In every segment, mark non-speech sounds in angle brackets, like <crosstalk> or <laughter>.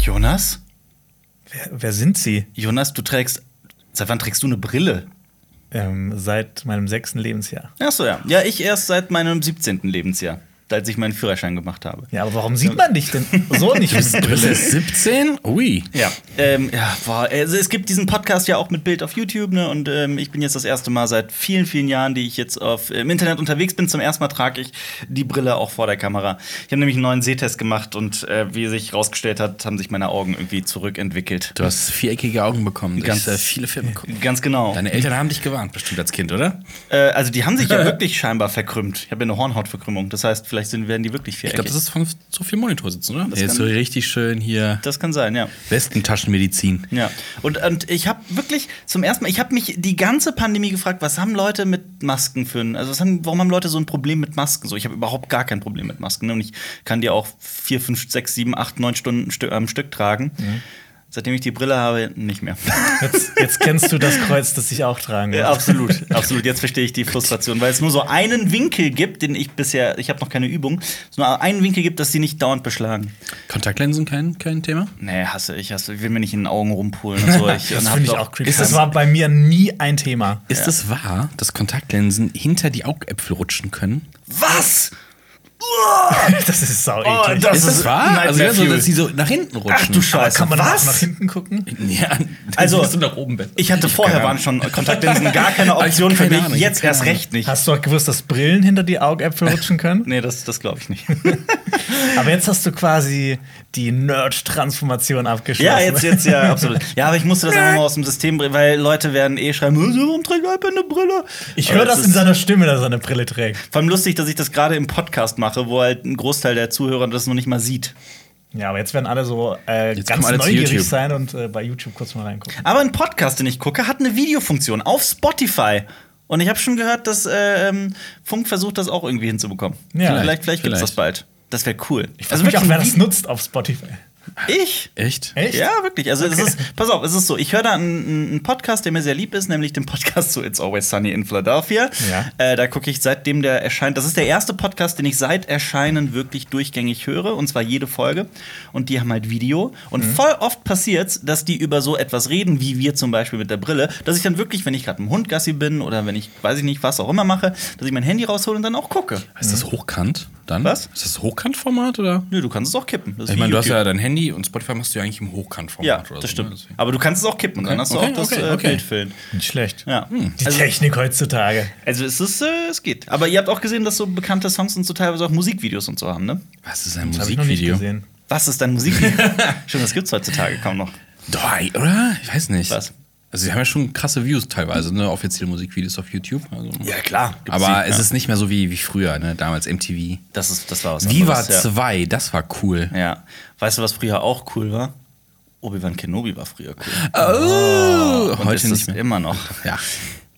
Jonas? Wer, wer sind Sie? Jonas, du trägst. Seit wann trägst du eine Brille? Ähm, seit meinem sechsten Lebensjahr. Ach so, ja. Ja, ich erst seit meinem 17. Lebensjahr, als ich meinen Führerschein gemacht habe. Ja, aber warum sieht man dich denn so <laughs> nicht Du bist Brille? erst 17? Ui. Ja, ähm, ja, boah, also es gibt diesen Podcast ja auch mit Bild auf YouTube, ne? Und ähm, ich bin jetzt das erste Mal seit vielen, vielen Jahren, die ich jetzt auf, im Internet unterwegs bin. Zum ersten Mal trage ich die Brille auch vor der Kamera. Ich habe nämlich einen neuen Sehtest gemacht und äh, wie sich herausgestellt hat, haben sich meine Augen irgendwie zurückentwickelt. Du hast viereckige Augen bekommen. Du Ganz- äh, viele Filme gucken. Ganz genau. Deine Eltern haben dich gewarnt, bestimmt als Kind, oder? Äh, also die haben sich ja <laughs> wirklich scheinbar verkrümmt. Ich habe ja eine Hornhautverkrümmung. Das heißt, vielleicht sind, werden die wirklich Ich viereckig. glaube, das ist von so viel Monitor sitzen, oder? Das kann- so richtig schön hier. das kann sein, ja. Westentaschenmedizin. Ja, und, und ich habe wirklich zum ersten Mal, ich habe mich die ganze Pandemie gefragt, was haben Leute mit Masken für ein, also was haben, warum haben Leute so ein Problem mit Masken? So, ich habe überhaupt gar kein Problem mit Masken ne? und ich kann die auch vier, fünf, sechs, sieben, acht, neun Stunden am Stück tragen. Seitdem ich die Brille habe, nicht mehr. <laughs> Jetzt, jetzt kennst du das Kreuz, das ich auch tragen Ja, muss. absolut, <laughs> absolut. Jetzt verstehe ich die Frustration, weil es nur so einen Winkel gibt, den ich bisher, ich habe noch keine Übung, es nur einen Winkel gibt, dass die nicht dauernd beschlagen. Kontaktlinsen kein, kein Thema? Nee, hasse ich, hasse, ich will mir nicht in den Augen rumpulen und so. <laughs> Ich, Das finde ich auch creepy. Ist Das das- war bei mir nie ein Thema. Ist es wahr, dass Kontaktlinsen hinter die Augäpfel rutschen können? Was? <laughs> Das ist sau Oh, eklig. das ist das ist wahr? Nightmare Also ja, so, dass sie so nach hinten rutschen. Ach du Scheiße. Kann man was? nach hinten gucken? <laughs> Ja, Also, du nach oben besser. Ich hatte vorher keine waren schon Kontaktlinsen gar keine Aber <laughs> ich Option hab für keine mich, Ahnung, ich jetzt keine erst recht nicht. Hast du auch gewusst, dass Brillen hinter die Augäpfel rutschen können? Nee, das, das glaube ich nicht. Aber jetzt hast du quasi die Nerd-Transformation abgeschlossen. ja, jetzt, jetzt, ja, absolut. Ja, aber ich musste das einfach mal aus dem System bringen, weil Leute werden eh schreiben, "Oh, warum trägt Alper eine Brille? Ich höre das in seiner Stimme, dass er eine Brille trägt. Vor allem lustig, dass ich das gerade im Podcast mache, wo halt ein Großteil der Zuhörer das noch nicht mal sieht. Ja, aber jetzt werden alle so äh, ganz alle neugierig sein und äh, bei YouTube kurz mal reingucken. Aber ein Podcast, den ich gucke, hat eine Videofunktion auf Spotify. Und ich habe schon gehört, dass äh, ähm, Funk versucht, das auch irgendwie hinzubekommen. Ja, vielleicht vielleicht gibt es das vielleicht. bald. Das wäre cool. Ich weiß also auch, ein wer das nutzt auf Spotify. Ich? Echt? Echt? Ja, wirklich. Also es ist, pass auf, es ist so, ich höre da einen, einen Podcast, der mir sehr lieb ist, nämlich den Podcast zu It's Always Sunny in Philadelphia. Ja. Äh, da gucke ich seitdem der erscheint. Das ist der erste Podcast, den ich seit Erscheinen wirklich durchgängig höre, und zwar jede Folge. Und die haben halt Video. Und Mhm. voll oft passiert dass die über so etwas reden, wie wir zum Beispiel mit der Brille, dass ich dann wirklich, wenn ich gerade im Hund Gassi bin oder wenn ich, weiß ich nicht, was auch immer mache, dass ich mein Handy raushole und dann auch gucke. Ist das hochkant dann? Was? Ist das Hochkantformat oder? Nö, du kannst es auch kippen. Das ist Ich meine, du hast ja dein Handy und Spotify machst du ja eigentlich im Hochkantformat Ja, oder das so. ne? stimmt. Deswegen. Aber du kannst es auch kippen, dann Okay, hast du okay, auch das okay, äh, okay. Bild füllen. Nicht schlecht. Ja. Die Also- Technik heutzutage. Also es ist, äh, es geht. Aber ihr habt auch gesehen, dass so bekannte Songs und so teilweise auch Musikvideos und so haben, ne? Was ist ein Das habe ich noch nicht Musikvideo? gesehen. Was ist dein Musikvideo? <laughs> Stimmt, das gibt's heutzutage kaum noch. Doch, oder? Ich weiß nicht. Was? Also, sie haben ja schon krasse Views teilweise, ne? Offizielle Musikvideos auf YouTube. Also. klar. Aber es ist nicht mehr so wie, wie früher, ne? Damals MTV. Das, ist, das war was Viva anderes, 2, das war cool. ja. ja. Weißt du, was früher auch cool war? Obi-Wan Kenobi war früher cool. Oh, Und heute ist nicht mehr. immer noch. Ja.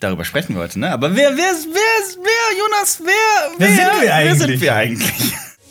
Darüber sprechen wir heute, ne? Aber wer, wer, wer, wer, Jonas, wer, Wer sind wir Wer sind eigentlich? wir eigentlich?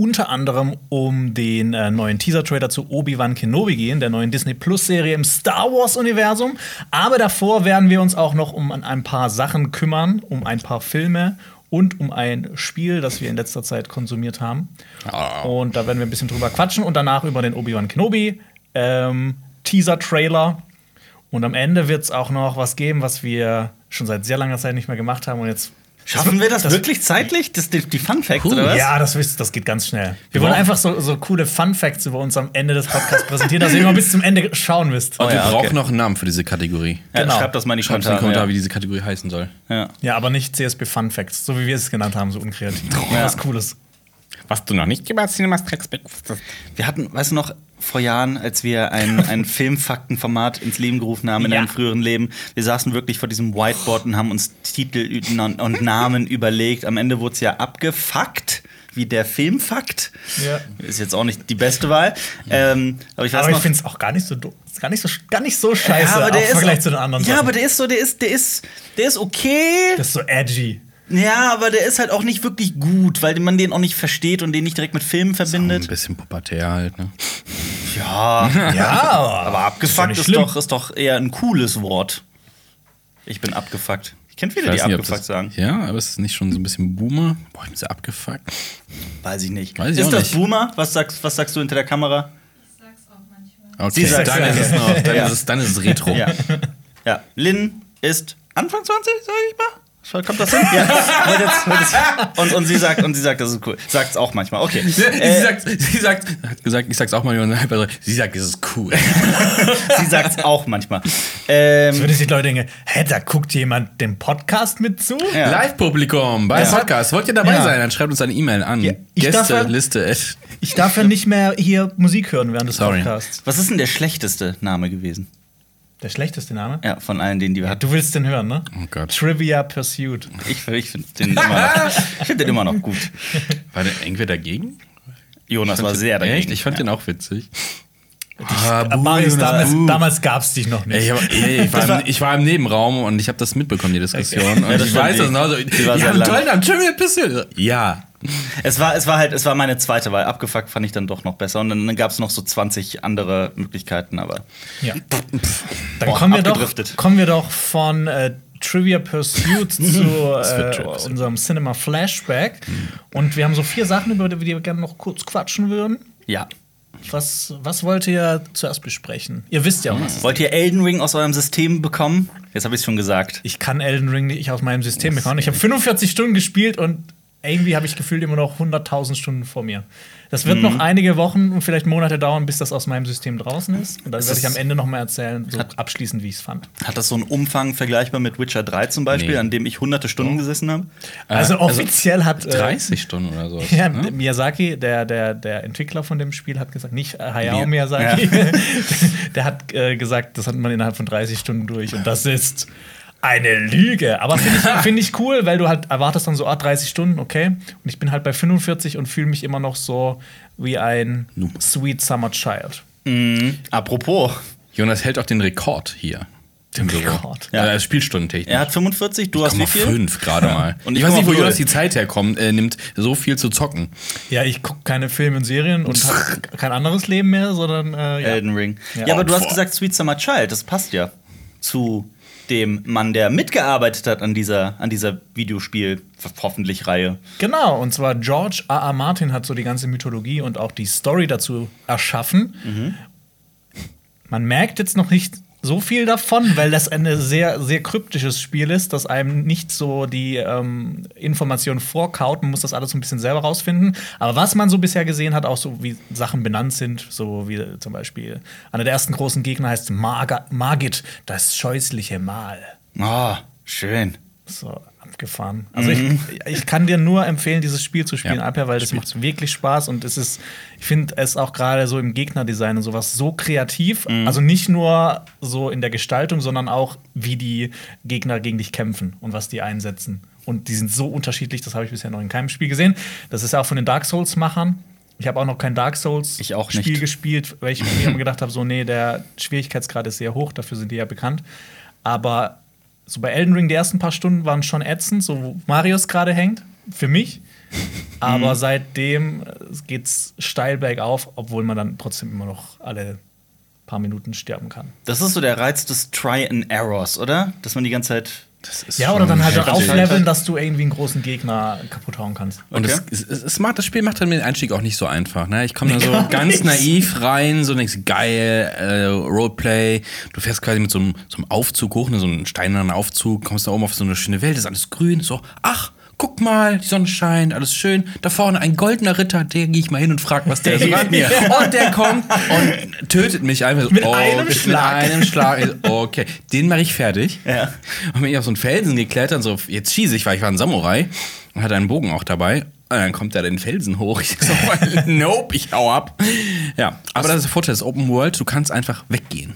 unter anderem um den äh, neuen Teaser-Trailer zu Obi-Wan Kenobi gehen, der neuen Disney Plus-Serie im Star Wars-Universum. Aber davor werden wir uns auch noch um ein paar Sachen kümmern, um ein paar Filme und um ein Spiel, das wir in letzter Zeit konsumiert haben. Ah. Und da werden wir ein bisschen drüber quatschen und danach über den Obi-Wan Kenobi ähm, Teaser-Trailer. Und am Ende wird es auch noch was geben, was wir schon seit sehr langer Zeit nicht mehr gemacht haben. Und jetzt Schaffen wir das, wirklich zeitlich? Das, die, die Fun Facts, Cool. oder was? Ja, das, das geht ganz schnell. Wir Ja. wollen einfach so, so coole Fun Facts über uns am Ende des Podcasts präsentieren, dass ihr immer bis zum Ende schauen müsst. Oh, Wir ja, okay. brauchen noch einen Namen für diese Kategorie. Ja, Genau. Schreibt das mal in die Schreibt in Kommentare. Wie ja. diese Kategorie heißen soll. Ja. Ja, aber nicht CSB Fun Facts, so wie wir es genannt haben, so unkreativ. Ja. Was Cooles. Was du noch nicht über Cinema Strikes Back wusstest. Wir hatten, weißt du noch, vor Jahren, als wir ein, ein <laughs> Filmfaktenformat ins Leben gerufen haben in Ja. einem früheren Leben, wir saßen wirklich vor diesem Whiteboard und haben uns Titel und und Namen <laughs> überlegt. Am Ende wurde es ja abgefuckt. wie der Filmfakt. Ja. Ist jetzt auch nicht die beste Wahl. Ähm, aber ich Aber ich finde es auch gar nicht so doof. Ist gar nicht so, gar nicht so scheiße ja, aber der im ist Vergleich auch- zu den anderen Ja, Sachen. aber der ist so, der ist, der ist, der ist okay. das ist so edgy. Ja, aber der ist halt auch nicht wirklich gut, weil man den auch nicht versteht und den nicht direkt mit Filmen Ein verbindet. bisschen pubertär halt, ne? Ja, <laughs> Ja, aber abgefuckt ist, schlimm. doch, ist doch eher ein cooles Wort. Ich bin abgefuckt. Ich kenne viele, die weiß nicht, abgefuckt das, sagen. Ja, aber ist es nicht schon so ein bisschen Boomer? Boah, ich bin so abgefuckt. Weiß ich nicht. Weiß ich ist auch das nicht. Boomer? Was sagst, was sagst du hinter der Kamera? Ich sag's auch manchmal. Okay, sagt's dann ist es noch, dann, Ja. ist es, dann ist es Retro. Ja. ja. Lynn ist Anfang 20, sag ich mal. Kommt das hin? Ja. Und, jetzt, und, jetzt, und, und sie sagt, und sie sagt, das ist cool. Sagt's auch manchmal. Okay. Sie, Äh, sagt, sie sagt, hat gesagt, ich sag's auch mal, Jonas, sie sagt, es ist cool. <laughs> sie sagt's auch manchmal. Jetzt Ähm, würde sich die Leute denken, hä, da guckt jemand dem Podcast mit zu? Ja. Live-Publikum bei Ja. Podcast. Wollt ihr dabei Ja. sein? Dann schreibt uns eine E-Mail an. Ja, Gästeliste. Ich darf ja nicht mehr hier Musik hören während des Sorry. Podcasts. was ist denn der schlechteste Name gewesen? Der schlechteste Name? Ja, von allen, denen die wir hatten. Du willst den hören, ne? Oh Gott. Trivia Pursuit. Ich, ich finde den, immer noch- <laughs> ich find den immer noch gut. War der irgendwer dagegen? Jonas war sehr dagegen. Echt? Ich fand ja. den auch witzig. Ah, Marius, damals, damals gab es dich noch nicht. Ey, ich, ey, ich, war im, ich war im Nebenraum und ich habe das mitbekommen, die Diskussion. Und Ja, ich weiß die- das noch. So, die war die sehr haben lang. tollen Namen, Trivial Pursuit. Ja. <laughs> Es war, es war halt, es war meine zweite Wahl. Abgefuckt fand ich dann doch noch besser. Und dann, gab es noch so 20 andere Möglichkeiten, aber Ja. Dann Boah, kommen, wir doch, kommen wir doch von äh, Trivia Pursuit <laughs> zu äh, unserem Cinema Flashback. Und wir haben so vier Sachen, über die wir gerne noch kurz quatschen würden. ja. Was, was wollt ihr zuerst besprechen? Ihr wisst ja was. Wollt ihr Elden Ring aus eurem System bekommen? Jetzt habe ich es schon gesagt. Ich kann Elden Ring nicht aus meinem System bekommen. Ich habe 45 Stunden gespielt und irgendwie habe ich gefühlt immer noch 100.000 Stunden vor mir. Das wird noch einige Wochen und vielleicht Monate dauern, bis das aus meinem System draußen ist. Und dann werde ich am Ende noch mal erzählen, so abschließend, wie ich es fand. Hat das so einen Umfang vergleichbar mit Witcher 3 zum Beispiel, Nee. an dem ich hunderte Stunden gesessen habe? Also Äh, also offiziell hat äh, 30 Stunden oder so. <laughs> Ja, ne? Miyazaki, der, der, der Entwickler von dem Spiel, hat gesagt, nicht äh, Hayao Mi- Miyazaki, <laughs> der hat äh, gesagt, das hat man innerhalb von 30 Stunden durch. Und das ist eine Lüge. Aber finde ich, <laughs> find ich cool, weil du halt erwartest dann so, ah, 30 Stunden, okay. Und ich bin halt bei 45 und fühle mich immer noch so wie ein Noob. Sweet Summer Child. Mhm. Apropos, Jonas hält auch den Rekord hier. Den. Rekord. Ja, Ja. äh, Spielstundentechnisch. er hat 45, du hast wie viel? fünf gerade mal. Und ich ich weiß nicht, wo. Jonas die Zeit herkommt, äh, nimmt so viel zu zocken. Ja, ich gucke keine Filme und Serien und habe kein anderes Leben mehr, sondern äh, ja. Elden Ring. Ja. Ja, aber du hast gesagt Sweet Summer Child, das passt ja zu dem Mann, der mitgearbeitet hat an dieser, an dieser Videospiel hoffentlich Reihe. Genau, und zwar George R. R. Martin hat so die ganze Mythologie und auch die Story dazu erschaffen. Man merkt jetzt noch nicht so viel davon, weil das ein sehr, sehr kryptisches Spiel ist, das einem nicht so die ähm, Informationen vorkaut. Man muss das alles so ein bisschen selber rausfinden. Aber was man so bisher gesehen hat, auch so wie Sachen benannt sind, so wie zum Beispiel einer der ersten großen Gegner heißt Marga Margit, das scheußliche Mal. Oh, schön. So abgefahren. Also ich, ich kann dir nur empfehlen, dieses Spiel zu spielen, Ja, Alper, weil das macht wirklich Spaß und es ist, ich finde es auch gerade so im Gegnerdesign und sowas so kreativ. Also nicht nur so in der Gestaltung, sondern auch, wie die Gegner gegen dich kämpfen und was die einsetzen. Und die sind so unterschiedlich, das habe ich bisher noch in keinem Spiel gesehen. Das ist auch von den Dark Souls-Machern. Ich habe auch noch kein Dark Souls Ich auch Spiel nicht. gespielt, weil ich mir immer <clears throat> gedacht habe, so nee, der Schwierigkeitsgrad ist sehr hoch, dafür sind die ja bekannt. Aber so bei Elden Ring die ersten paar Stunden waren schon ätzend, so wo Marius gerade hängt, für mich. <laughs> Aber seitdem äh, geht's steil bergauf, obwohl man dann trotzdem immer noch alle paar Minuten sterben kann. Das ist so der Reiz des Try and Errors, oder? Dass man die ganze Zeit. Das ist Ja, oder dann halt aufleveln, dass du irgendwie einen großen Gegner kaputt hauen kannst. Und Okay. es, es macht, das Spiel macht dann den Einstieg auch nicht so einfach. Ne? Ich komme da so <laughs> Gar ganz nicht. naiv rein, so denkst, geil, äh, Roleplay. Du fährst quasi mit so einem, so einem Aufzug hoch, ne, so einem steinernen Aufzug, kommst da oben auf so eine schöne Welt, ist alles grün. So, ach, guck mal, die Sonne scheint, alles schön. Da vorne ein goldener Ritter, der gehe ich mal hin und frag, was der <laughs> so macht. <laughs> Und der kommt und tötet mich einfach so. Mit oh, einem mit Schlag. einem Schlag. Okay, den mache ich fertig. Ja. Und bin ich auf so einen Felsen geklettert, so, jetzt schieße ich, weil ich war ein Samurai und hatte einen Bogen auch dabei. Und dann kommt er den Felsen hoch. Ich so, <laughs> nope, ich hau ab. Ja, aber das ist der Vorteil des Open World, du kannst einfach weggehen.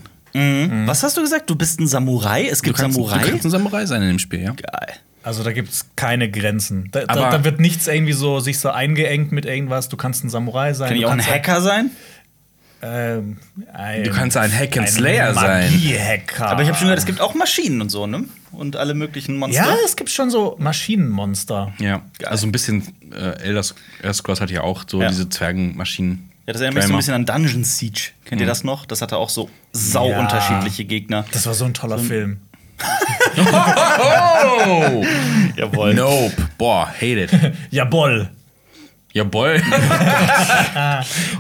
Was hast du gesagt? Du bist ein Samurai? Es Du gibt kannst, Samurai? du kannst ein Samurai sein in dem Spiel, ja. Geil. Also da gibt es keine Grenzen. Da, da, Aber- da wird nichts irgendwie so sich so eingeengt mit irgendwas. Du kannst ein Samurai sein. Kann ich du auch ein kannst Hacker sein? Ähm, ein, Du kannst ein Hack and Slayer sein. Magie-Hacker. Aber ich habe schon gehört, es gibt auch Maschinen und so, ne? Und alle möglichen Monster. Ja, es gibt schon so Maschinenmonster. Ja, also ein bisschen äh, Elder, Sc- Elder Scrolls hat ja auch so Ja. diese Zwergenmaschinen. Ja, das erinnert mich so ein bisschen an Dungeon Siege. Kennt ihr das noch? Das hatte auch so sau Ja. unterschiedliche Gegner. Das war so ein toller Film. Oh! Jawohl. nope. Boah, hate it. Jawohl. Jawohl.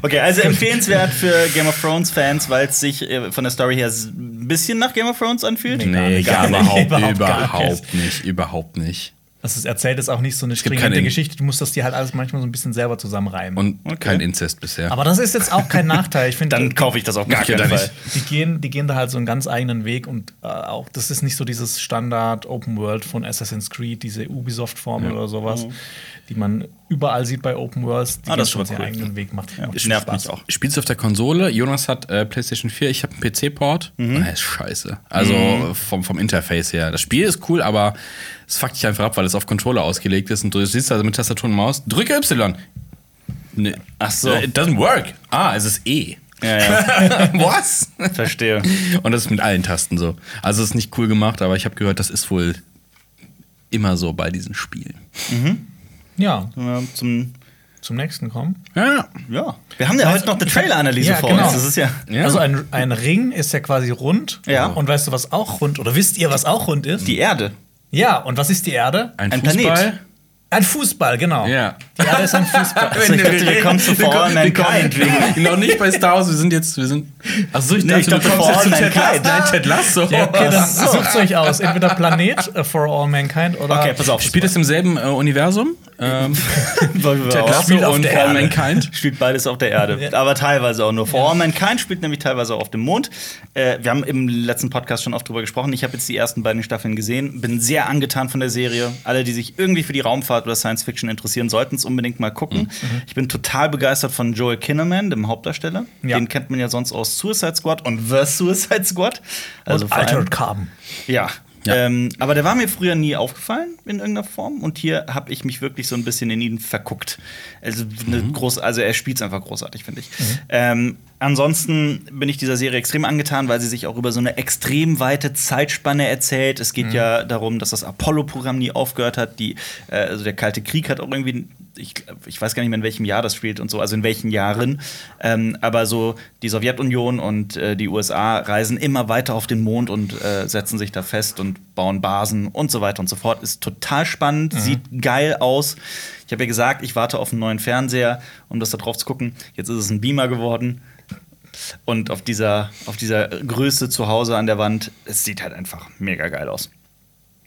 Okay, also empfehlenswert für Game of Thrones Fans, weil es sich äh, von der Story her ein bisschen nach Game of Thrones anfühlt. nee, gar gar, nicht. überhaupt, <laughs> Überhaupt gar überhaupt nicht. Überhaupt nicht. Das ist erzählt ist auch nicht so eine gibt stringente keine- Geschichte. Du musst das dir halt alles manchmal so ein bisschen selber zusammenreimen. Und Okay. kein Inzest bisher. Aber das ist jetzt auch kein Nachteil. Ich finde, Dann kaufe ich das auf gar Okay, keinen Fall. nicht. die gehen, die gehen da halt so einen ganz eigenen Weg und äh, auch das ist nicht so dieses Standard Open World von Assassin's Creed, diese Ubisoft-Formel oder sowas, die man überall sieht bei Open Worlds. Die Ah, das ist schon cool. eigenen Weg macht. macht Das nervt Spaß. mich auch. Spielst du auf der Konsole? Jonas hat äh, PlayStation 4, ich habe einen PC-Port. Mhm. Das ist scheiße. Also vom, vom Interface her. Das Spiel ist cool, aber es fuckt dich einfach ab, weil es auf Controller ausgelegt ist und du siehst also mit Tastatur und Maus, drücke Y. Nee. Ach so. Äh, It doesn't work. Ah, es ist E. Ja, ja, <laughs> Was? verstehe. Und das ist mit allen Tasten so. Also es ist nicht cool gemacht, aber ich habe gehört, das ist wohl immer so bei diesen Spielen. Ja, Ja, zum, zum nächsten kommen. Ja. ja. Wir haben ja heute noch eine Trailer-Analyse Ja, vor genau. uns. Das ist ja. Ja. Also ein, ein Ring ist ja quasi rund. Ja. Und weißt du, was auch rund, oder wisst ihr, was auch rund ist? Die Erde. Ja, und was ist die Erde? Ein, Ein Fußball. Planet. Ein Fußball, genau. Ja. Die Erde ist ein Fußball. Also ich dachte, wir kommen zu All Mankind. wegen- Noch nicht bei Star Wars, wir sind jetzt, wir sind. Achso, ich Nee, ich dachte, jetzt All zu Ted Mankind. Lasso. Nein, Ted Lasso. Ja, okay, dann sucht euch aus. Entweder Planet äh, for all mankind oder. Okay, pass auf. Spielt es im selben äh, Universum? Ähm, <laughs> Ted spielt auf und der For All. Mankind? Spielt beides auf der Erde, aber teilweise auch nur. For All Mankind spielt nämlich teilweise auch auf dem Mond. Äh, wir haben im letzten Podcast schon oft drüber gesprochen. Ich habe jetzt die ersten beiden Staffeln gesehen, bin sehr angetan von der Serie. Alle, die sich irgendwie für die Raumfahrt oder Science Fiction interessieren, sollten es unbedingt mal gucken. Mhm. Ich bin total begeistert von Joel Kinnaman, dem Hauptdarsteller. Ja. Den kennt man ja sonst aus Suicide Squad und The Suicide Squad. Also und Altered Carbon. ja. Ja. Ähm, aber der war mir früher nie aufgefallen in irgendeiner Form und hier habe ich mich wirklich so ein bisschen in ihn verguckt. Also, eine groß, also er spielt es einfach großartig, finde ich. Ähm, ansonsten bin ich dieser Serie extrem angetan, weil sie sich auch über so eine extrem weite Zeitspanne erzählt. Es geht ja darum, dass das Apollo-Programm nie aufgehört hat. Die, äh, also der Kalte Krieg hat auch irgendwie ich, ich weiß gar nicht mehr, in welchem Jahr das spielt und so, also in welchen Jahren. Ähm, aber so die Sowjetunion und äh, die USA reisen immer weiter auf den Mond und äh, setzen sich da fest und bauen Basen und so weiter und so fort. Ist total spannend, sieht geil aus. Ich habe ja gesagt, ich warte auf einen neuen Fernseher, um das da drauf zu gucken. Jetzt ist es ein Beamer geworden. Und auf dieser, auf dieser Größe zu Hause an der Wand, es sieht halt einfach mega geil aus.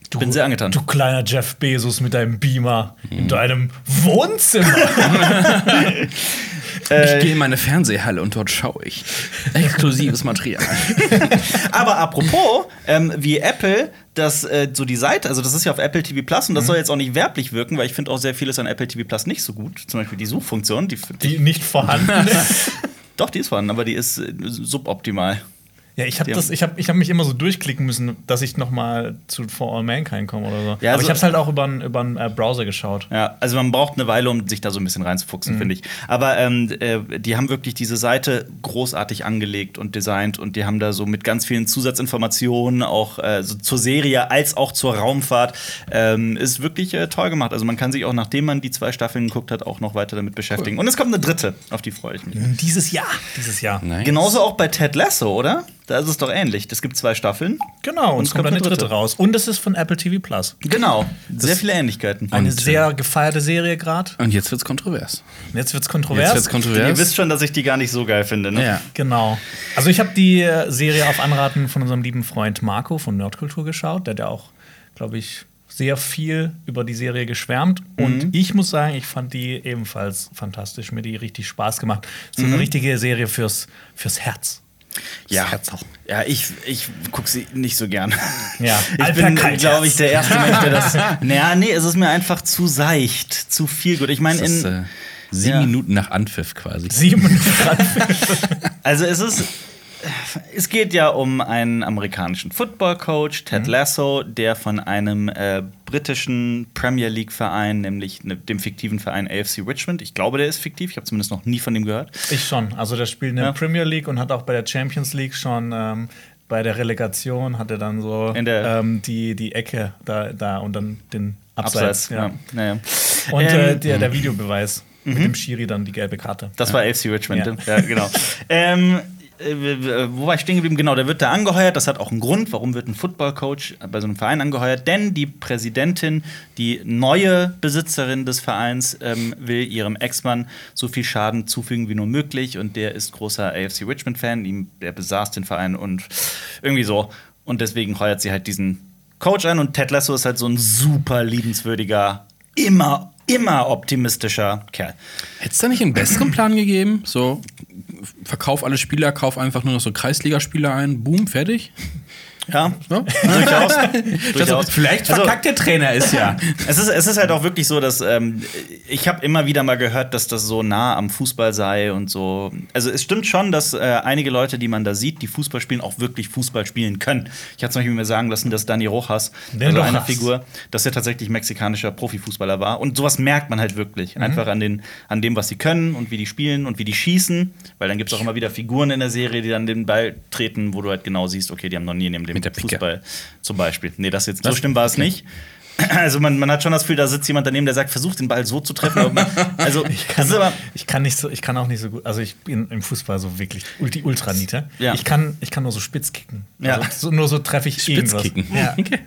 Du, Bin sehr angetan. Du kleiner Jeff Bezos mit deinem Beamer in deinem Wohnzimmer. <laughs> Ich gehe in meine Fernsehhalle und dort schaue ich. Exklusives Material. <laughs> Aber apropos, ähm, wie Apple das äh, so die Seite, also das ist ja auf Apple TV Plus und das soll jetzt auch nicht werblich wirken, weil ich finde auch sehr vieles an Apple TV Plus nicht so gut. Zum Beispiel die Suchfunktion, die, die die nicht vorhanden <laughs> ist. doch, die ist vorhanden, aber die ist äh, suboptimal. Ja, ich habe das, ich habe, ich habe mich immer so durchklicken müssen, dass ich noch mal zu For All Mankind komme oder so. Ja, Aber also- ich habe es halt auch über einen über einen, äh, Browser geschaut. Ja, also man braucht eine Weile, um sich da so ein bisschen reinzufuchsen, finde ich. Aber ähm, äh, die haben wirklich diese Seite großartig angelegt und designt und die haben da so mit ganz vielen Zusatzinformationen auch äh, so zur Serie als auch zur Raumfahrt ähm, ist wirklich äh, toll gemacht. Also man kann sich auch nachdem man die zwei Staffeln geguckt hat auch noch weiter damit beschäftigen. Und es kommt eine dritte, auf die freue ich mich. Dieses Jahr. Dieses Jahr. Nice. Genauso auch bei Ted Lasso, oder? Da ist es doch ähnlich. Es gibt zwei Staffeln. Genau, und es kommt eine dritte. dritte. raus. Und es ist von Apple TV Plus. Genau. Sehr viele Ähnlichkeiten. Eine Und, sehr gefeierte Serie gerade. Und jetzt wird's kontrovers. Jetzt wird's kontrovers. Jetzt wird's kontrovers. Ihr wisst schon, dass ich die gar nicht so geil finde, ne? Ja. Genau. Also ich habe die äh, Serie auf Anraten von unserem lieben Freund Marco von Nerdkultur geschaut. Der hat ja auch, glaube ich, sehr viel über die Serie geschwärmt. Und ich muss sagen, ich fand die ebenfalls fantastisch. Mir die richtig Spaß gemacht. So eine richtige Serie fürs, fürs Herz. Ja, ja ich, ich gucke sie nicht so gern. Ja. ich Alper bin, glaube ich, der erste Mensch, der das. <laughs> Naja, nee, es ist mir einfach zu seicht, zu viel gut. Ich meine, in. äh, sieben Ja. Minuten nach Anpfiff quasi. Sieben Grad. Also es ist. Es geht ja um einen amerikanischen Football-Coach, Ted Mhm. Lasso, der von einem äh, britischen Premier League-Verein, nämlich ne, dem fiktiven Verein AFC Richmond, ich glaube, der ist fiktiv, ich habe zumindest noch nie von dem gehört. Ich schon. Also der spielt in der Ja. Premier League und hat auch bei der Champions League schon ähm, bei der Relegation hat er dann so ähm, die, die Ecke da, da und dann den Abseits. Abseits. Ja. Naja. Und äh, Ähm, der, der Videobeweis mit dem Schiri dann die gelbe Karte. Das war AFC Richmond, Ja. ja, genau. <laughs> ähm, äh, w- wo war ich stehen geblieben? Genau, der wird da angeheuert. Das hat auch einen Grund, warum wird ein Football-Coach bei so einem Verein angeheuert. Denn die Präsidentin, die neue Besitzerin des Vereins, ähm, will ihrem Ex-Mann so viel Schaden zufügen wie nur möglich. Und der ist großer AFC Richmond-Fan. Der besaß den Verein und irgendwie so. Und deswegen heuert sie halt diesen Coach an. Und Ted Lasso ist halt so ein super liebenswürdiger, immer, immer optimistischer Kerl. Hätte es da nicht einen besseren Plan gegeben? So, verkauf alle Spieler, kauf einfach nur noch so Kreisligaspieler ein, boom, fertig. Ja, Ja? <laughs> durchaus. Also, vielleicht Also- verkackt der Trainer ist ja. <laughs> Es ist, es ist halt auch wirklich so, dass ähm, ich habe immer wieder mal gehört, dass das so nah am Fußball sei und so. Also es stimmt schon, dass äh, einige Leute, die man da sieht, die Fußball spielen, auch wirklich Fußball spielen können. Ich habe zum Beispiel mir sagen lassen, dass Dani Rojas, Der also Rojas. eine Figur, dass er tatsächlich mexikanischer Profifußballer war. Und sowas merkt man halt wirklich. Mhm. Einfach an, den, an dem, was sie können und wie die spielen und wie die schießen. Weil dann gibt es auch immer wieder Figuren in der Serie, die dann den Ball treten, wo du halt genau siehst, okay, die haben noch nie in ihrem Leben Mit der. Fußball zum Beispiel. Nee, das jetzt so schlimm war es nicht. <clears throat> Also man, man hat schon das Gefühl, da sitzt jemand daneben, der sagt, versucht den Ball so zu treffen. Man, <laughs> also Ich das kann, aber ich kann nicht so, ich kann auch nicht so gut. Also ich bin im Fußball so wirklich ulti ultra niete. Ja. Ich kann, ich kann nur so spitz kicken. Ja. Also so, nur so treffe ich irgendwas. Spitzkicken. Ja. <laughs> Okay.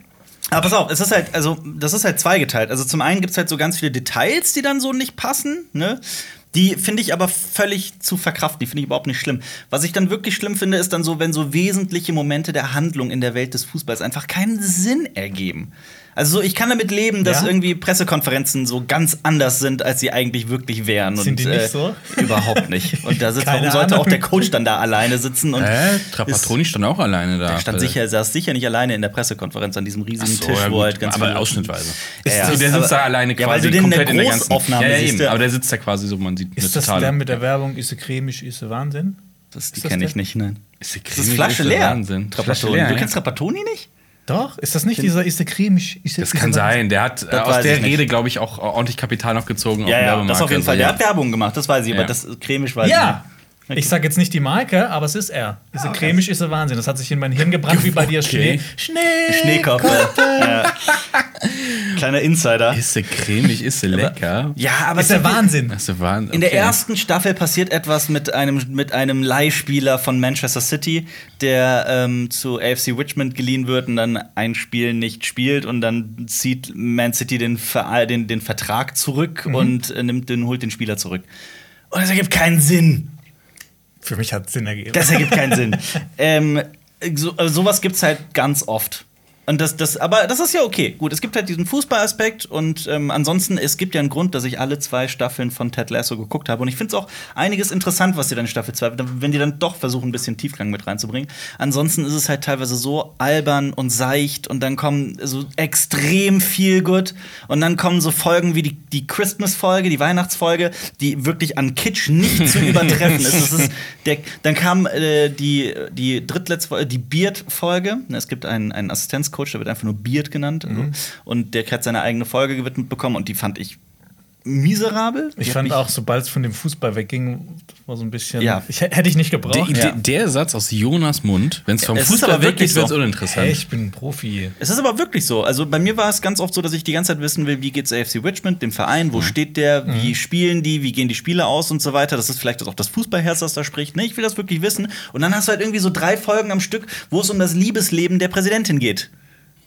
Aber pass auf, es ist halt, also, das ist halt zweigeteilt. Also zum einen gibt es halt so ganz viele Details, die dann so nicht passen, ne? Die finde ich aber völlig zu verkraften, die finde ich überhaupt nicht schlimm. Was ich dann wirklich schlimm finde, ist dann so, wenn so wesentliche Momente der Handlung in der Welt des Fußballs einfach keinen Sinn ergeben. Also so, ich kann damit leben, dass Ja? irgendwie Pressekonferenzen so ganz anders sind, als sie eigentlich wirklich wären. Sind die nicht so? <laughs> Überhaupt nicht. Und da sitzt, Keine warum sollte Ahnung. auch der Coach dann da alleine sitzen? Und Äh, ist- Trapattoni stand auch alleine da. der stand der- sicher, saß sicher nicht alleine in der Pressekonferenz an diesem riesigen so, Tisch, ja, wo gut, halt ganz aber ausschnittweise. Ja, ja. so, der Aber- sitzt da alleine Ja, weil quasi du den in der komplett in der ganzen Großaufnahme ja, ja, eben, aber der sitzt da quasi so, man sieht Ist das totale- der mit der Werbung, ist cremig, ist Wahnsinn? Das, die Ist kenne ich nicht, nein. Ist die ist cremig, Flasche ist der leer. Wahnsinn. Flasche Trapattoni. leer, du kennst Trapattoni nicht? Doch, ist das nicht dieser ist cremig? Ist Das kann sein. Der hat äh, Das aus der ich nicht. Rede, glaube ich, auch ordentlich Kapital noch gezogen. Ja, auf ja, das auf jeden Fall. Also, Der ja. hat Werbung gemacht, das weiß ich, aber das cremisch weiß Ja! Ich Ich sag jetzt nicht die Marke, aber es ist er. Ist er cremig, ist er Wahnsinn. Das hat sich in mein Hirn gebrannt, wie bei dir Okay. Schnee. Schnee! nicht. Schneekopf. ja. Kleiner Insider. Ist sie cremig, ist sie lecker. Ja, aber Ist der es- Wahnsinn. Das ist Wahnsinn. In der Okay. ersten Staffel passiert etwas mit einem, mit einem Leihspieler von Manchester City, der ähm, zu AFC Richmond geliehen wird und dann ein Spiel nicht spielt und dann zieht Man City den, Ver den, den Vertrag zurück und äh, nimmt den, holt den Spieler zurück. Und das ergibt keinen Sinn. Für mich hat es Sinn ergeben. Das ergibt keinen Sinn. <laughs> Ähm, so, also sowas gibt's halt ganz oft. Und das, das, aber das ist ja okay. Gut, es gibt halt diesen Fußballaspekt und ähm, ansonsten, es gibt ja einen Grund, dass ich alle zwei Staffeln von Ted Lasso geguckt habe. Und ich finde es auch einiges interessant, was sie dann in Staffel 2, wenn die dann doch versuchen, ein bisschen Tiefgang mit reinzubringen. Ansonsten ist es halt teilweise so albern und seicht und dann kommen so extrem viel gut und dann kommen so Folgen wie die, die Christmas-Folge, die Weihnachtsfolge, die wirklich an Kitsch nicht zu <laughs> übertreffen ist. Das ist der, dann kam äh, die, die drittletzte Folge, die Beard-Folge. Es gibt einen, einen Assistenzcoach, der wird einfach nur Beard genannt. Also. Und der hat seine eigene Folge gewidmet bekommen und die fand ich miserabel. Die Ich fand auch, sobald es von dem Fußball wegging, das war so ein bisschen. Ja. Ich, hätte ich nicht gebraucht. Der, Ja. der, Satz aus Jonas Mund, wenn es vom Es Fußball weggeht, wird es so. uninteressant. Hey, ich bin ein Profi. Es ist aber wirklich so. Also bei mir war es ganz oft so, dass ich die ganze Zeit wissen will, wie geht's AFC Richmond, dem Verein, wo steht der, wie spielen die, wie gehen die Spiele aus und so weiter. Das ist vielleicht auch das Fußballherz, das da spricht. Nee, ich will das wirklich wissen. Und dann hast du halt irgendwie so drei Folgen am Stück, wo es um das Liebesleben der Präsidentin geht.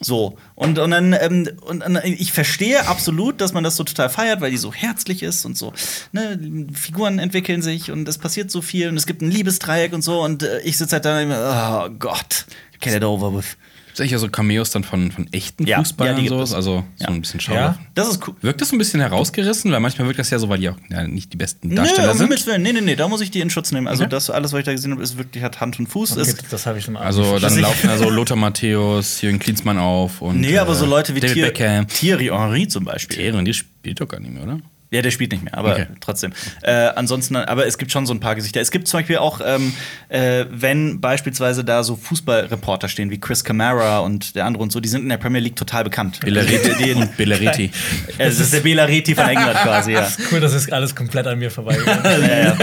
So. Und, und dann, ähm, und, und ich verstehe absolut, dass man das so total feiert, weil die so herzlich ist und so. Ne? Figuren entwickeln sich und es passiert so viel und es gibt ein Liebesdreieck und so. Und äh, ich sitze halt da und oh Gott, get it over with. Gibt es eigentlich so Cameos dann von, von echten Ja, Fußballern ja, und so? es. Also Ja. so ein bisschen Schau. Ja. Das ist cool. Wirkt das ein bisschen herausgerissen? Weil manchmal wirkt das ja so, weil die auch ja, nicht die besten Darsteller um sind. Himmels Willen. Nee, nee, nee, da muss ich die in Schutz nehmen. Also, Okay. das alles, was ich da gesehen habe, ist wirklich hat Hand und Fuß. Okay, Ist, das habe ich schon Also dann <laughs> laufen also Lothar Matthäus, Jürgen Klinsmann auf und nee, aber so äh, Leute wie David Thier, Beckham. Thierry Henry zum Beispiel. Thierry, die spielt doch gar nicht mehr, oder? Ja, der spielt nicht mehr, aber Okay. trotzdem. Äh, ansonsten, aber es gibt schon so ein paar Gesichter. Es gibt zum Beispiel auch, ähm, äh, wenn beispielsweise da so Fußballreporter stehen wie Chris Camara und der andere und so, die sind in der Premier League total bekannt. Bellariti Die- die- und Bellariti. <laughs> Es ist der Belariti von England quasi, ja. Cool, das ist alles komplett an mir vorbeigegangen. <laughs> ja, ja.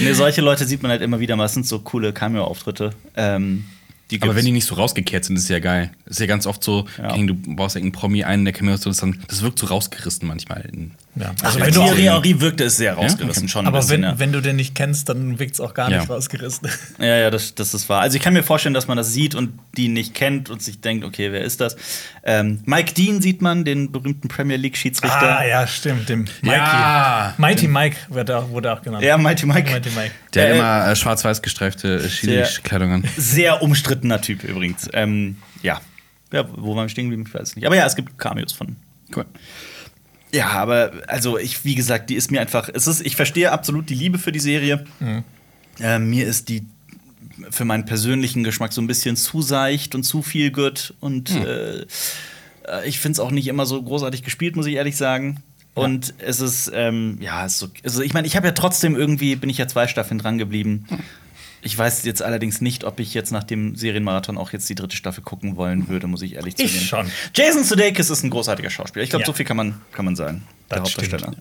Nee, solche Leute sieht man halt immer wieder. Meistens so coole Cameo-Auftritte. Ähm, Aber wenn die nicht so rausgekehrt sind, ist ja geil. Ist ja ganz oft so, Ja. Du baust irgendeinen Promi ein, der Cameo ist, dann, das wirkt so rausgerissen manchmal. In, ja. Also Also Thierry Henry wirkte es sehr rausgerissen Okay. schon. aber bisschen, wenn, ja. wenn du den nicht kennst, dann wirkt es auch gar Ja. nicht rausgerissen. Ja, ja, das, das ist wahr. Also ich kann mir vorstellen, dass man das sieht und die nicht kennt und sich denkt, okay, wer ist das? Ähm, Mike Dean sieht man, den berühmten Premier League-Schiedsrichter. Ah, ja, stimmt. Dem Mikey. Ja. Mighty Mike wurde auch, wurde auch genannt. Ja, Mighty Mike. Mighty Mike. der Äh, immer äh, schwarz-weiß gestreifte äh, Schiri-Kleidung an. Sehr umstrittener Typ übrigens. Ähm, ja. ja, wo waren wir stehen geblieben? Ich weiß es nicht. Aber ja, es gibt Cameos von. Cool. Ja, aber also ich, wie gesagt, die ist mir einfach. Es ist, ich verstehe absolut die Liebe für die Serie. Äh, mir ist die für meinen persönlichen Geschmack so ein bisschen zu seicht und zu viel gut. Und äh, äh, ich finde es auch nicht immer so großartig gespielt, muss ich ehrlich sagen. Und es ist, ähm, ja, es ist so, also ich meine, ich habe ja trotzdem irgendwie, bin ich ja zwei Staffeln dran geblieben. Ich weiß jetzt allerdings nicht, ob ich jetzt nach dem Serienmarathon auch jetzt die dritte Staffel gucken wollen würde, muss ich ehrlich Ich zugeben. schon. Jason Sudeikis ist ein großartiger Schauspieler. Ich glaube, Ja. so viel kann man, kann man sagen. Der Das stimmt. Hauptdarsteller.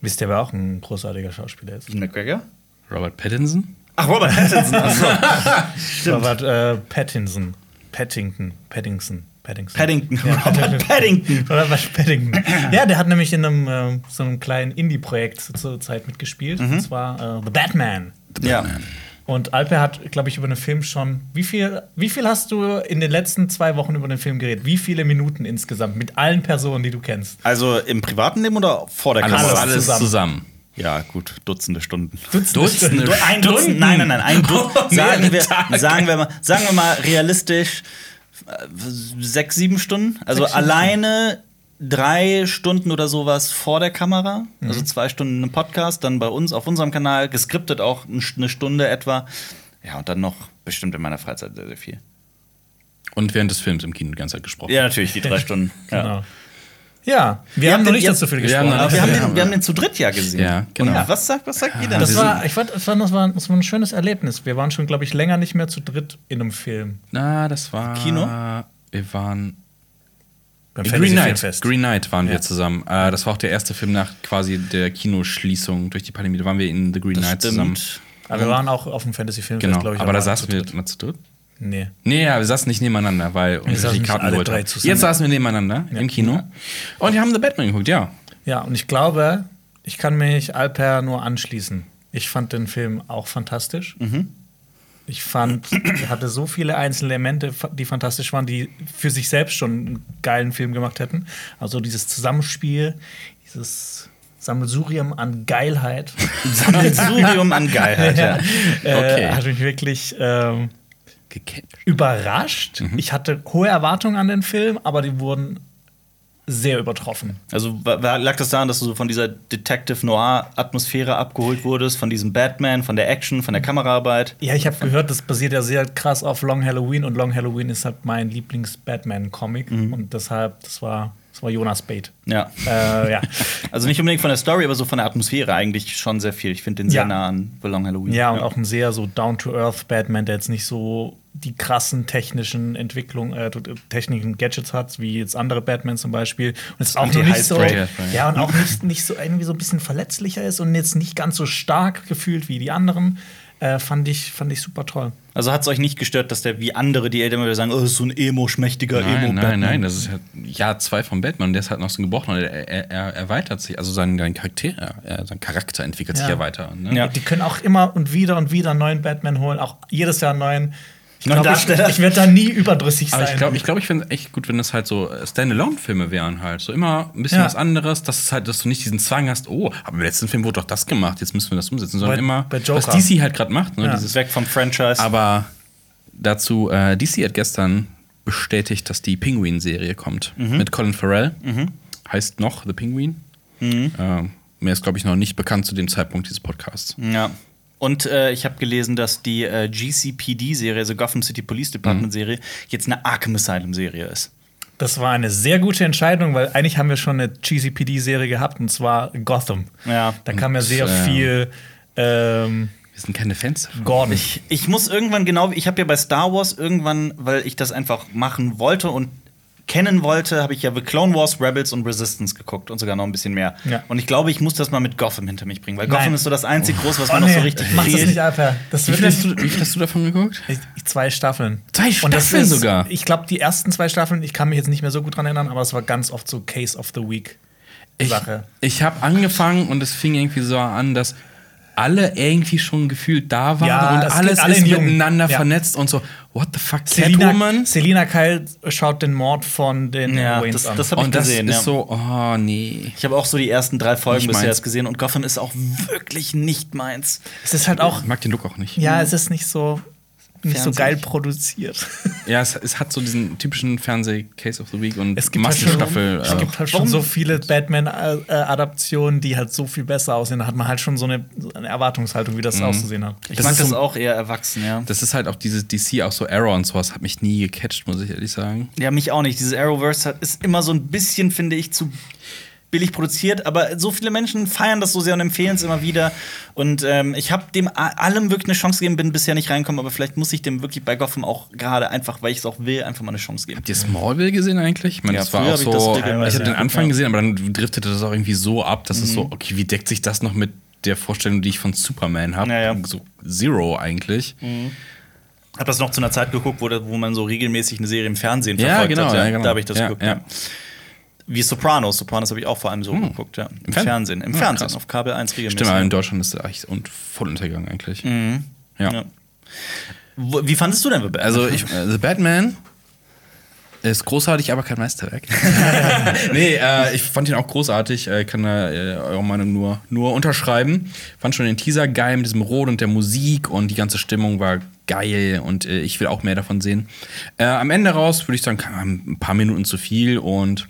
Wisst ihr, wer auch ein großartiger Schauspieler ist? McGregor? Robert Pattinson? Ach, Robert Pattinson. Achso. <laughs> Robert äh, Pattinson. Pattington. Paddington. Paddington. Paddington. Ja, Robert Paddington. Robert Paddington. Ja, der hat nämlich in einem äh, so einem kleinen Indie-Projekt zur- Zeit mitgespielt. Mhm. Und zwar äh, The Batman. Ja. Und Alper hat, glaube ich, über den Film schon. Wie viel, wie viel hast du in den letzten zwei Wochen über den Film geredet? Wie viele Minuten insgesamt mit allen Personen, die du kennst? Also im privaten Leben oder vor der Alles, Kamera? alles zusammen. zusammen. Ja, gut, Dutzende Stunden. Dutzende Du- Ein Dutzend, nein, nein, nein, ein Dutzend. <laughs> Sagen wir, sagen, wir mal, sagen wir mal realistisch sechs, sieben Stunden. Also Sechs, alleine drei Stunden oder sowas vor der Kamera. Mhm. Also zwei Stunden im Podcast, dann bei uns auf unserem Kanal, geskriptet auch ein- eine Stunde etwa. Ja, und dann noch bestimmt in meiner Freizeit sehr, sehr viel. Und während des Films im Kino die ganze Zeit gesprochen. Ja, natürlich, die drei Stunden. <laughs> Genau. Ja, wir, Wir haben haben noch den- nicht ja, so viel wir haben gesprochen. noch Aber wir haben, Ja. den, wir haben den zu dritt ja gesehen. Ja, genau. Und was sagt, was sagt ihr denn? Das Wir war, ich fand, das war, das war, das war ein schönes Erlebnis. Wir waren schon, glaube ich, länger nicht mehr zu dritt in einem Film. Na, das war. Kino? Wir waren. Beim Green Knight. Filmfest. Green Knight waren Ja. wir zusammen. Äh, das war auch der erste Film nach quasi der Kinoschließung durch die Pandemie. Da waren wir in The Green das Knight zusammen. stimmt. Aber wir waren auch auf dem Fantasy Filmfest, Genau. glaube ich. aber da saßen wir mal zu dritt. Nee. Nee, ja, wir saßen nicht nebeneinander, weil uns saßen die Karten zusammen. Jetzt saßen wir nebeneinander Ja. im Kino. Und wir haben The Batman geguckt, ja. Ja, und ich glaube, ich kann mich Alper nur anschließen. Ich fand den Film auch fantastisch. Ich fand, er hatte so viele einzelne Elemente, die fantastisch waren, die für sich selbst schon einen geilen Film gemacht hätten. Also dieses Zusammenspiel, dieses Sammelsurium an Geilheit. <laughs> Sammelsurium an Geilheit, <laughs> ja. Okay. äh, hat mich wirklich ähm, Gecatcht. überrascht. Mhm. Ich hatte hohe Erwartungen an den Film, aber die wurden sehr übertroffen. Also lag das daran, dass du so von dieser Detective Noir-Atmosphäre abgeholt wurdest, von diesem Batman, von der Action, von der Kameraarbeit? Ja, ich habe gehört, das basiert ja sehr krass auf Long Halloween und Long Halloween ist halt mein Lieblings-Batman-Comic und deshalb, das war, war Jonas Bait. Ja. Äh, ja. <laughs> Also nicht unbedingt von der Story, aber so von der Atmosphäre eigentlich schon sehr viel. Ich finde den sehr Ja. nah an The Long Halloween. ja, und auch ein sehr so down-to-earth Batman, der jetzt nicht so die krassen technischen Entwicklungen, äh, Techniken, Gadgets hat, wie jetzt andere Batman zum Beispiel. Und es auch noch nicht so, Anti-High-Spray. ja, und auch nicht, nicht so irgendwie so ein bisschen verletzlicher ist und jetzt nicht ganz so stark gefühlt wie die anderen. Äh, fand, ich, fand ich super toll. Also hat es euch nicht gestört, dass der wie andere, die Eltern immer wieder sagen, oh, das ist so ein emo-schmächtiger Nein, Emo-Batman? nein, nein, das ist halt Jahr zwei von Batman und der ist halt noch so gebrochen und er, er, er erweitert sich, also sein, sein Charakter, er, sein Charakter entwickelt sich Ja. ja weiter. Ne? Ja. Die können auch immer und wieder und wieder einen neuen Batman holen, auch jedes Jahr einen neuen. Ich glaube, ich, ich werde da nie überdrüssig sein. Aber ich glaube, ich, glaub, ich finde es echt gut, wenn das halt so äh, Standalone-Filme wären halt. So immer ein bisschen Ja. was anderes, dass es halt, dass du nicht diesen Zwang hast, oh, aber im letzten Film wurde doch das gemacht, jetzt müssen wir das umsetzen, sondern Bei- immer, bei was DC halt gerade macht. Ne? Ja. Dieses, weg vom Franchise. aber dazu, äh, DC hat gestern bestätigt, dass die Penguin-Serie kommt. Mit Colin Farrell. Heißt noch The Penguin. Ähm, mehr ist, glaube ich, noch nicht bekannt zu dem Zeitpunkt dieses Podcasts. Ja. Und äh, ich habe gelesen, dass die äh, GCPD-Serie, also Gotham City Police Department-Serie, jetzt eine Arkham Asylum-Serie ist. Das war eine sehr gute Entscheidung, weil eigentlich haben wir schon eine cheesy PD-Serie gehabt und zwar Gotham. Ja. Da kam ja sehr Ja. viel ähm, Wir sind keine Fans. Gordon. Ich, ich muss irgendwann genau, ich habe ja bei Star Wars irgendwann, weil ich das einfach machen wollte und kennen wollte, habe ich ja The Clone Wars, Rebels und Resistance geguckt und sogar noch ein bisschen mehr. Ja. Und ich glaube, ich muss das mal mit Gotham hinter mich bringen, weil Nein. Gotham ist so das einzige groß, was Oh, mir noch so nee, richtig mach das nicht einfach. Das Wie viel, hast du, wie viel hast du davon geguckt? ich, ich- zwei Staffeln. Zwei Staffeln ist, sogar? Ich glaube, die ersten zwei Staffeln, ich kann mich jetzt nicht mehr so gut dran erinnern, aber es war ganz oft so Case of the Week. Ich, Sache. ich habe angefangen und es fing irgendwie so an, dass alle irgendwie schon gefühlt da waren Ja, und alles alle ist miteinander Ja. vernetzt und so, what the fuck, Selina, Catwoman? Selina Kyle schaut den Mord von den Ja, Waynes das- an. das hab ich Und das gesehen, ist ja. so, oh nee. Ich habe auch so die ersten drei Folgen bisher jetzt gesehen und Gotham ist auch wirklich nicht meins. es ist halt auch, Ich mag den Look auch nicht. ja, es ist nicht so, nicht so geil produziert. <laughs> Ja, es, es hat so diesen typischen Fernseh-Case of the Week und Es gibt halt schon, Massenstaffel. es äh, gibt halt schon so viele Batman-Adaptionen, die halt so viel besser aussehen. Da hat man halt schon so eine, eine Erwartungshaltung, wie das auszusehen hat. Ich Das mag ist das so- auch eher erwachsen, ja. das ist halt auch dieses DC, auch so Arrow und sowas, hat mich nie gecatcht, muss ich ehrlich sagen. Ja, mich auch nicht. Dieses Arrowverse hat- ist immer so ein bisschen, finde ich, zu billig produziert, aber so viele Menschen feiern das so sehr und empfehlen es immer wieder. Und ähm, ich habe dem allem wirklich eine Chance gegeben, bin bisher nicht reinkommen, aber vielleicht muss ich dem wirklich bei Gotham auch gerade einfach, weil ich es auch will, einfach mal eine Chance geben. Habt ihr Smallville gesehen eigentlich? Ich meine, Ja, das war auch ich so. regelmäßig Ich habe den Anfang ja. gesehen, aber dann driftete das auch irgendwie so ab, dass es so, okay, wie deckt sich das noch mit der Vorstellung, die ich von Superman habe? Ja, ja. So Zero eigentlich. Hab das noch zu einer Zeit geguckt, wo, wo man so regelmäßig eine Serie im Fernsehen Ja, verfolgt genau, hat. ja, genau. Da habe ich das Ja, geguckt. Ja. Ja. Wie Sopranos. Sopranos habe ich auch vor allem so geguckt, ja. Im, Fern- Fernsehen. Im Ja, Fernsehen, krass. auf Kabel 1 regelmäßig. Stimmt, aber in Deutschland ist das echt und voll untergegangen eigentlich. Ja. Ja. Wo, wie fandest du denn The Batman? Also ich, <laughs> äh, The Batman ist großartig, aber kein Meisterwerk. <laughs> nee, äh, ich fand ihn auch großartig. Äh, kann da äh, eure Meinung nur, nur unterschreiben. Fand schon den Teaser geil mit diesem Rot und der Musik und die ganze Stimmung war geil und äh, ich will auch mehr davon sehen. Äh, am Ende raus würde ich sagen, ein paar Minuten zu viel und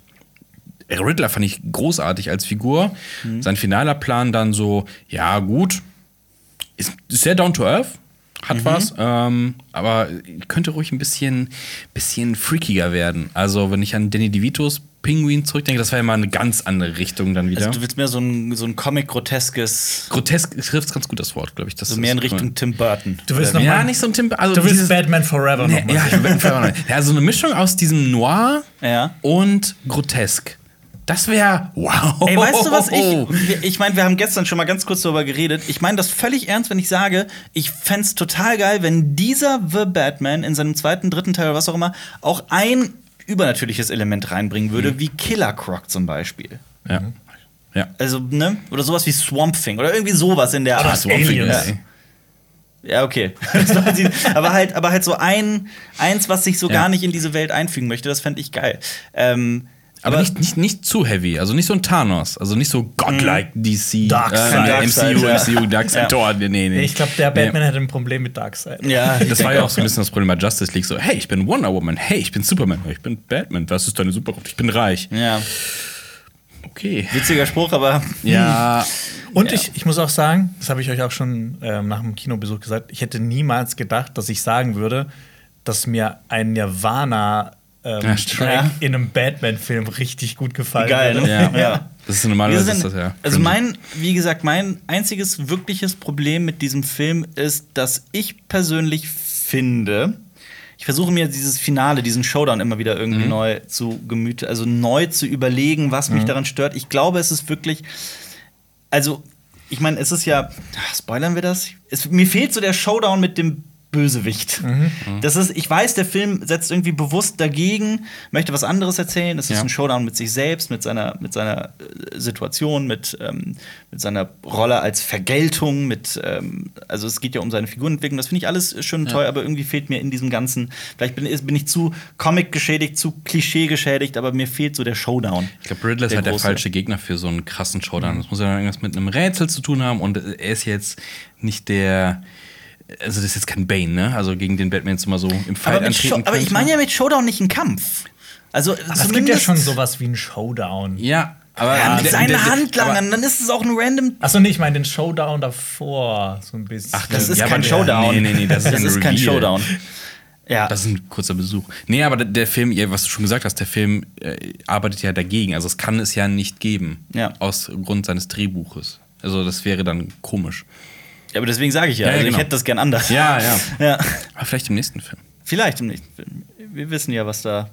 Riddler fand ich großartig als Figur. Sein finaler Plan dann so, ja gut, ist ist sehr down to earth, hat was, ähm, aber könnte ruhig ein bisschen, bisschen freakiger werden. Also, wenn ich an Danny DeVitos Penguin zurückdenke, das war ja mal eine ganz andere Richtung dann wieder. also, du willst mehr so ein, so ein Comic-groteskes, Grotesk trifft ganz gut das Wort, glaube ich. Das so mehr in Richtung Tim Burton. Du willst Oder noch Ja, nicht so ein Tim. Also Du willst dieses- Batman Forever Nee, noch mal ja, bin Forever ja, so eine Mischung aus diesem Noir Ja. und grotesk. Das wäre wow. Ey, weißt du was? Ich, <laughs> ich meine, wir haben gestern schon mal ganz kurz darüber geredet. Ich meine das völlig ernst, wenn ich sage, ich fände total geil, wenn dieser The Batman in seinem zweiten, dritten Teil oder was auch immer auch ein übernatürliches Element reinbringen würde, wie Killer Croc zum Beispiel. Ja. Ja. Also, ne? Oder sowas wie Swamp Thing oder irgendwie sowas in der Ah, Art. Swamp Thing, ey. Ja, okay. Aber halt, aber halt so ein, eins, was sich so Ja. gar nicht in diese Welt einfügen möchte, das fände ich geil. Ähm, Aber, nicht, nicht, nicht zu heavy, also nicht so ein Thanos, also nicht so godlike DC, Darkseid. äh, Darkseid, MCU, ja. MCU, <laughs> Darkseid, Ja. Thor, nee, nee. Ich glaube, der Nee. Batman hätte ein Problem mit Darkseid. ja, <laughs> Das war ja auch so ein bisschen das Problem bei Justice League. So, hey, ich bin Wonder Woman, hey, ich bin Superman, hey, ich bin Batman, was ist deine Superkraft? Ich bin reich. Ja, Okay. witziger Spruch, aber <laughs> Ja, Und ich, ich muss auch sagen, das habe ich euch auch schon ähm, nach dem Kinobesuch gesagt, ich hätte niemals gedacht, dass ich sagen würde, dass mir ein Nirvana ähm, Ja, Ja. in einem Batman-Film richtig gut gefallen geil, ne? ja. Ja. Das ist normalerweise sind, ist das ja. also mein, wie gesagt, mein einziges wirkliches Problem mit diesem Film ist, dass ich persönlich finde, ich versuche mir dieses Finale, diesen Showdown immer wieder irgendwie Mhm. neu zu Gemüte, also neu zu überlegen, was mich daran stört. Ich glaube, es ist wirklich, also ich meine, es ist ja, spoilern wir das? Es, mir fehlt so der Showdown mit dem Bösewicht. Mhm. Das ist, ich weiß, der Film setzt irgendwie bewusst dagegen, möchte was anderes erzählen. Ist Ja. ein Showdown mit sich selbst, mit seiner, mit seiner äh, Situation, mit, ähm, mit seiner Rolle als Vergeltung, mit, ähm, also es geht ja um seine Figurenentwicklung. Das finde ich alles schön und toll, aber irgendwie fehlt mir in diesem ganzen, vielleicht bin, ist- bin ich zu Comic geschädigt, zu Klischee geschädigt, aber mir fehlt so der Showdown. Ich glaube, Riddler ist halt der falsche Gegner für so einen krassen Showdown. Das muss ja irgendwas mit einem Rätsel zu tun haben und er ist jetzt nicht der. Also, das ist jetzt kein Bane, ne? Also, gegen den Batman jetzt mal so im Fight Aber, antreten aber ich könnte. meine ja mit Showdown nicht einen Kampf. Also Aber es gibt ja schon sowas wie einen Showdown. Ja, aber. Ja, mit seinen Handlangern, dann ist es auch ein random. Achso, nee, ich meine den Showdown davor. So ein bisschen. Ach, Das ist Ja, kein Showdown. Nee, nee, nee, das ist <laughs> ein kein. Showdown. Ja. Das ist ein kurzer Besuch. Nee, aber der, der Film, ja, was du schon gesagt hast, der Film äh, arbeitet ja dagegen. Also es kann es ja nicht geben. Ja. Aus Grund seines Drehbuches. Also das wäre dann komisch. Ja, aber deswegen sage ich ja, Ja, ja, also ich genau. hätte das gern anders. Ja, ja. <laughs> ja. Aber vielleicht im nächsten Film. Vielleicht im nächsten Film. Wir wissen ja, was da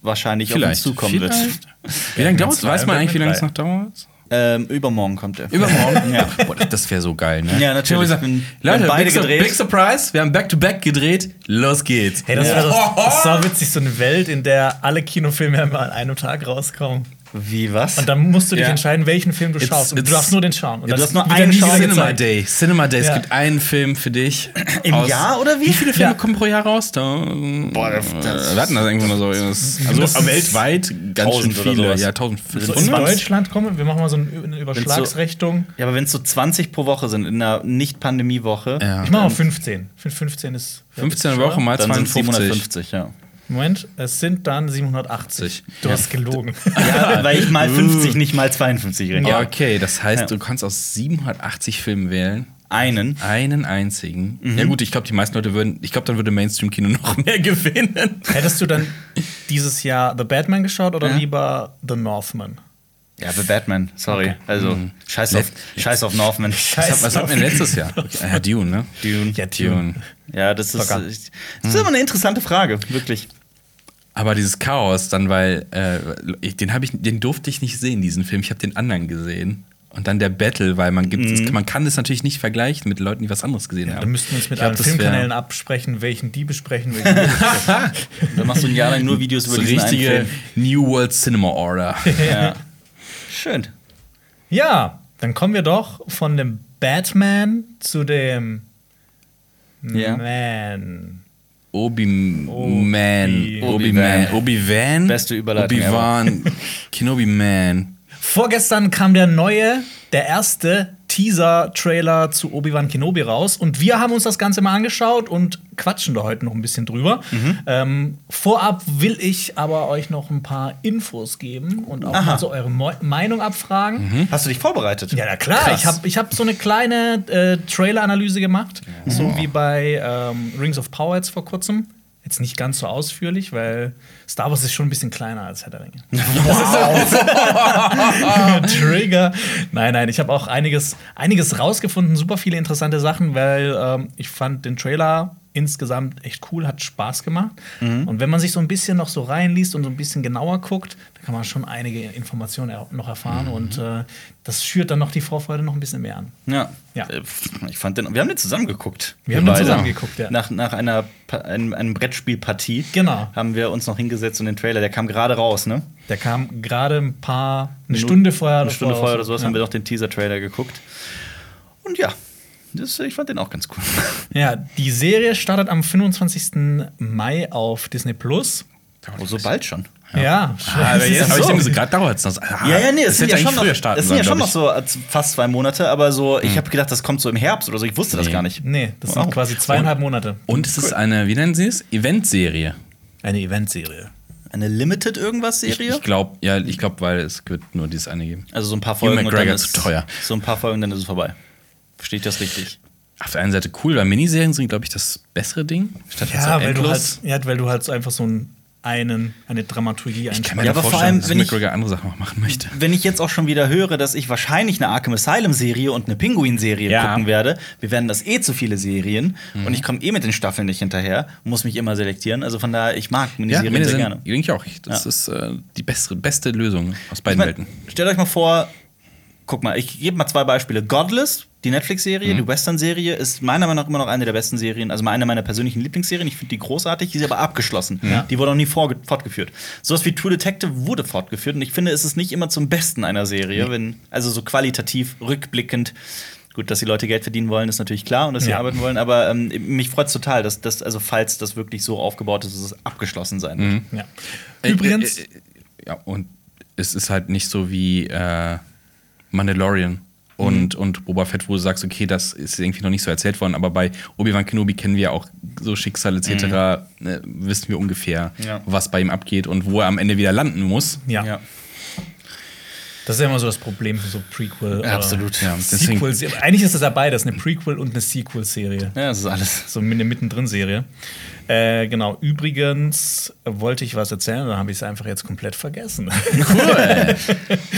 wahrscheinlich auf Vielleicht. uns zukommen wird. Vielleicht. <laughs> Wie lange dauert es? Weiß man eigentlich, wie lange es noch dauert? Ähm, übermorgen kommt er. Übermorgen? <laughs> Ja. Boah, das wäre so geil, ne? Ja, natürlich. Ich gesagt, Leute, beide big, gedreht. big Surprise, wir haben Back-to-Back gedreht, los geht's. Hey, das Ja. wäre das, das war witzig, so eine Welt, in der alle Kinofilme immer an einem Tag rauskommen. Wie was? Und dann musst du dich Ja. entscheiden, welchen Film du It's- schaust. Und du it's- darfst nur den schauen. Und Ja, du das hast nur einen dann nie Schau- wieder Cinema gezeigt. Day. Cinema Day. Es Ja. gibt einen Film für dich. Im Jahr oder wie? Wie viele Filme Ja. kommen pro Jahr raus? Da, Boah, das- das- äh, wir hatten das irgendwann mal so. das- Also Mindestens weltweit ganz schön 1000 oder viele. Ja, So 1500. in Deutschland kommen, wir machen mal so eine Überschlagsrichtung. Ja, aber wenn es so 20 pro Woche sind in einer Nicht-Pandemie-Woche, Ja. Ich mache mal 15. Fün- 15 ist. 15 Wochen mal dann sind es 52. 750, ja. Moment, es sind dann 780. Du Ja. hast gelogen. <laughs> ja. Weil ich mal 50, nicht mal 52 rede. Ja, okay, das heißt, Ja. du kannst aus 780 Filmen wählen. Einen. Einen einzigen. Ja, gut, ich glaube, die meisten Leute würden, ich glaube, dann würde Mainstream-Kino <laughs> noch mehr gewinnen. Hättest du dann dieses Jahr The Batman geschaut oder Ja. lieber The Northman? Ja, The Batman, sorry. Okay. Also, scheiß, auf, scheiß auf Northman. <laughs> Was, hat- was hatten wir letztes Jahr? Ja, Dune, ne? Dune. Ja, Dune. Ja, das ist, das ist immer eine interessante Frage, wirklich. Aber dieses Chaos dann, weil äh, ich, den habe ich, den durfte ich nicht sehen, diesen Film. Ich habe den anderen gesehen. Und dann der Battle, weil man gibt, Mhm. das, man kann das natürlich nicht vergleichen mit Leuten, die was anderes gesehen haben. Da müssten wir uns mit Ich glaub, allen Filmkanälen absprechen, welchen die besprechen, welchen besprechen. <laughs> Dann machst du ein Jahr lang nur Videos über so diesen einen richtige Film. New World Cinema Order. <laughs> Ja. Schön. Ja, dann kommen wir doch von dem Batman zu dem Ja. Man. Obi-Man. Obi-Man. Obi-Wan. Beste Überleitung Obi-Wan. Kenobi-Man. Vorgestern kam der neue, der erste Teaser-Trailer zu Obi-Wan Kenobi raus. Und wir haben uns das Ganze mal angeschaut und quatschen da heute noch ein bisschen drüber. Mhm. Ähm, vorab will ich aber euch noch ein paar Infos geben und auch Aha. mal so eure Mo Meinung abfragen. Hast du dich vorbereitet? Ja, na klar. Krass. Ich habe ich hab so eine kleine äh, Trailer-Analyse gemacht, so wie bei ähm, Rings of Power jetzt vor kurzem. Jetzt nicht ganz so ausführlich, weil Star Wars ist schon ein bisschen kleiner als Herr der Ringe. <laughs> <laughs> Trigger. Nein, nein, ich habe auch einiges, einiges rausgefunden, super viele interessante Sachen, weil ähm, ich fand den Trailer insgesamt echt cool, hat Spaß gemacht. Und wenn man sich so ein bisschen noch so reinliest und so ein bisschen genauer guckt, dann kann man schon einige Informationen noch erfahren und äh, das schürt dann noch die Vorfreude noch ein bisschen mehr an. Ja. Ja. Äh, Ich fand den, wir haben den zusammen geguckt. Wir haben den zusammen geguckt, ja. Nach, nach einer, einem, einem Brettspielpartie Genau. haben wir uns noch hingesetzt und den Trailer, der kam gerade raus, ne? Der kam gerade ein paar, eine Minuten- Stunde vorher. Eine Stunde vorher oder sowas ja. haben wir noch den Teaser-Trailer geguckt. Und ja, das, ich fand den auch ganz cool. <laughs> Ja, die Serie startet am 25. Mai auf Disney Plus. Oh, so bald schon. Ja, Ah, <laughs> aber jetzt habe ich so. denke, gerade dauert es noch. Ah, Ja, ja, nee, das es sind ja schon noch, es sind ja schon noch so äh, fast zwei Monate, aber so, ich habe gedacht, das kommt so im Herbst oder so. Ich wusste das Nee. gar nicht. Nee, das Wow. sind quasi zweieinhalb Monate. ich. Und es ist eine, wie nennen Sie es? Eventserie. Eine Eventserie. Eine Limited irgendwas Ich, Serie? ich glaube, ja, ich glaube, weil es wird nur dieses eine geben. also so ein paar Folgen und dann zu ist teuer. So ein paar Folgen, dann ist es vorbei. Verstehe ich das richtig? Auf der einen Seite cool, weil Miniserien sind, glaube ich, das bessere Ding. Statt jetzt so Ja, weil du, halt, ja, weil du halt so einfach so einen, einen eine Dramaturgie Ich kann mir Ja, ja, aber vor vorstellen, allem, dass wenn ich- McGregor andere Sachen auch machen möchte. Wenn ich jetzt auch schon wieder höre, dass ich wahrscheinlich eine Arkham Asylum-Serie und eine Pinguin-Serie Ja. gucken werde, wir werden das eh zu viele Serien und ich komme eh mit den Staffeln nicht hinterher, muss mich immer selektieren. Also von daher, ich mag Ja, Miniserien sehr Miniserien, gerne. ich auch. Das Ja. ist äh, die bessere, beste Lösung aus Ich beiden mein, Welten. stellt euch mal vor, guck mal, ich gebe mal zwei Beispiele. Godless, die Netflix-Serie, die Western-Serie, ist meiner Meinung nach immer noch eine der besten Serien, also eine meiner persönlichen Lieblingsserien. Ich finde die großartig, die ist aber abgeschlossen. Die wurde noch nie fortgeführt. Sowas wie True Detective wurde fortgeführt und ich finde, es ist nicht immer zum Besten einer Serie, wenn, also so qualitativ, rückblickend. Gut, dass die Leute Geld verdienen wollen, ist natürlich klar und dass sie Ja. arbeiten wollen, aber ähm, mich freut es total, dass das, also falls das wirklich so aufgebaut ist, dass es abgeschlossen sein wird. Ja. Äh, Übrigens, äh, äh, ja, und es ist halt nicht so wie äh, Mandalorian und, und Boba Fett, wo du sagst, okay, das ist irgendwie noch nicht so erzählt worden, aber bei Obi-Wan Kenobi kennen wir auch so Schicksal etc., äh, wissen wir ungefähr, Ja. was bei ihm abgeht und wo er am Ende wieder landen muss. ja. Ja. Das ist ja immer so das Problem für so Prequel. Ja, absolut, ja. Sequel Eigentlich ist das ja beides, eine Prequel und eine Sequel-Serie. Ja, das ist alles. So eine Mittendrin-Serie. Äh, genau. Übrigens wollte ich was erzählen, dann habe ich es einfach jetzt komplett vergessen. Cool. <laughs>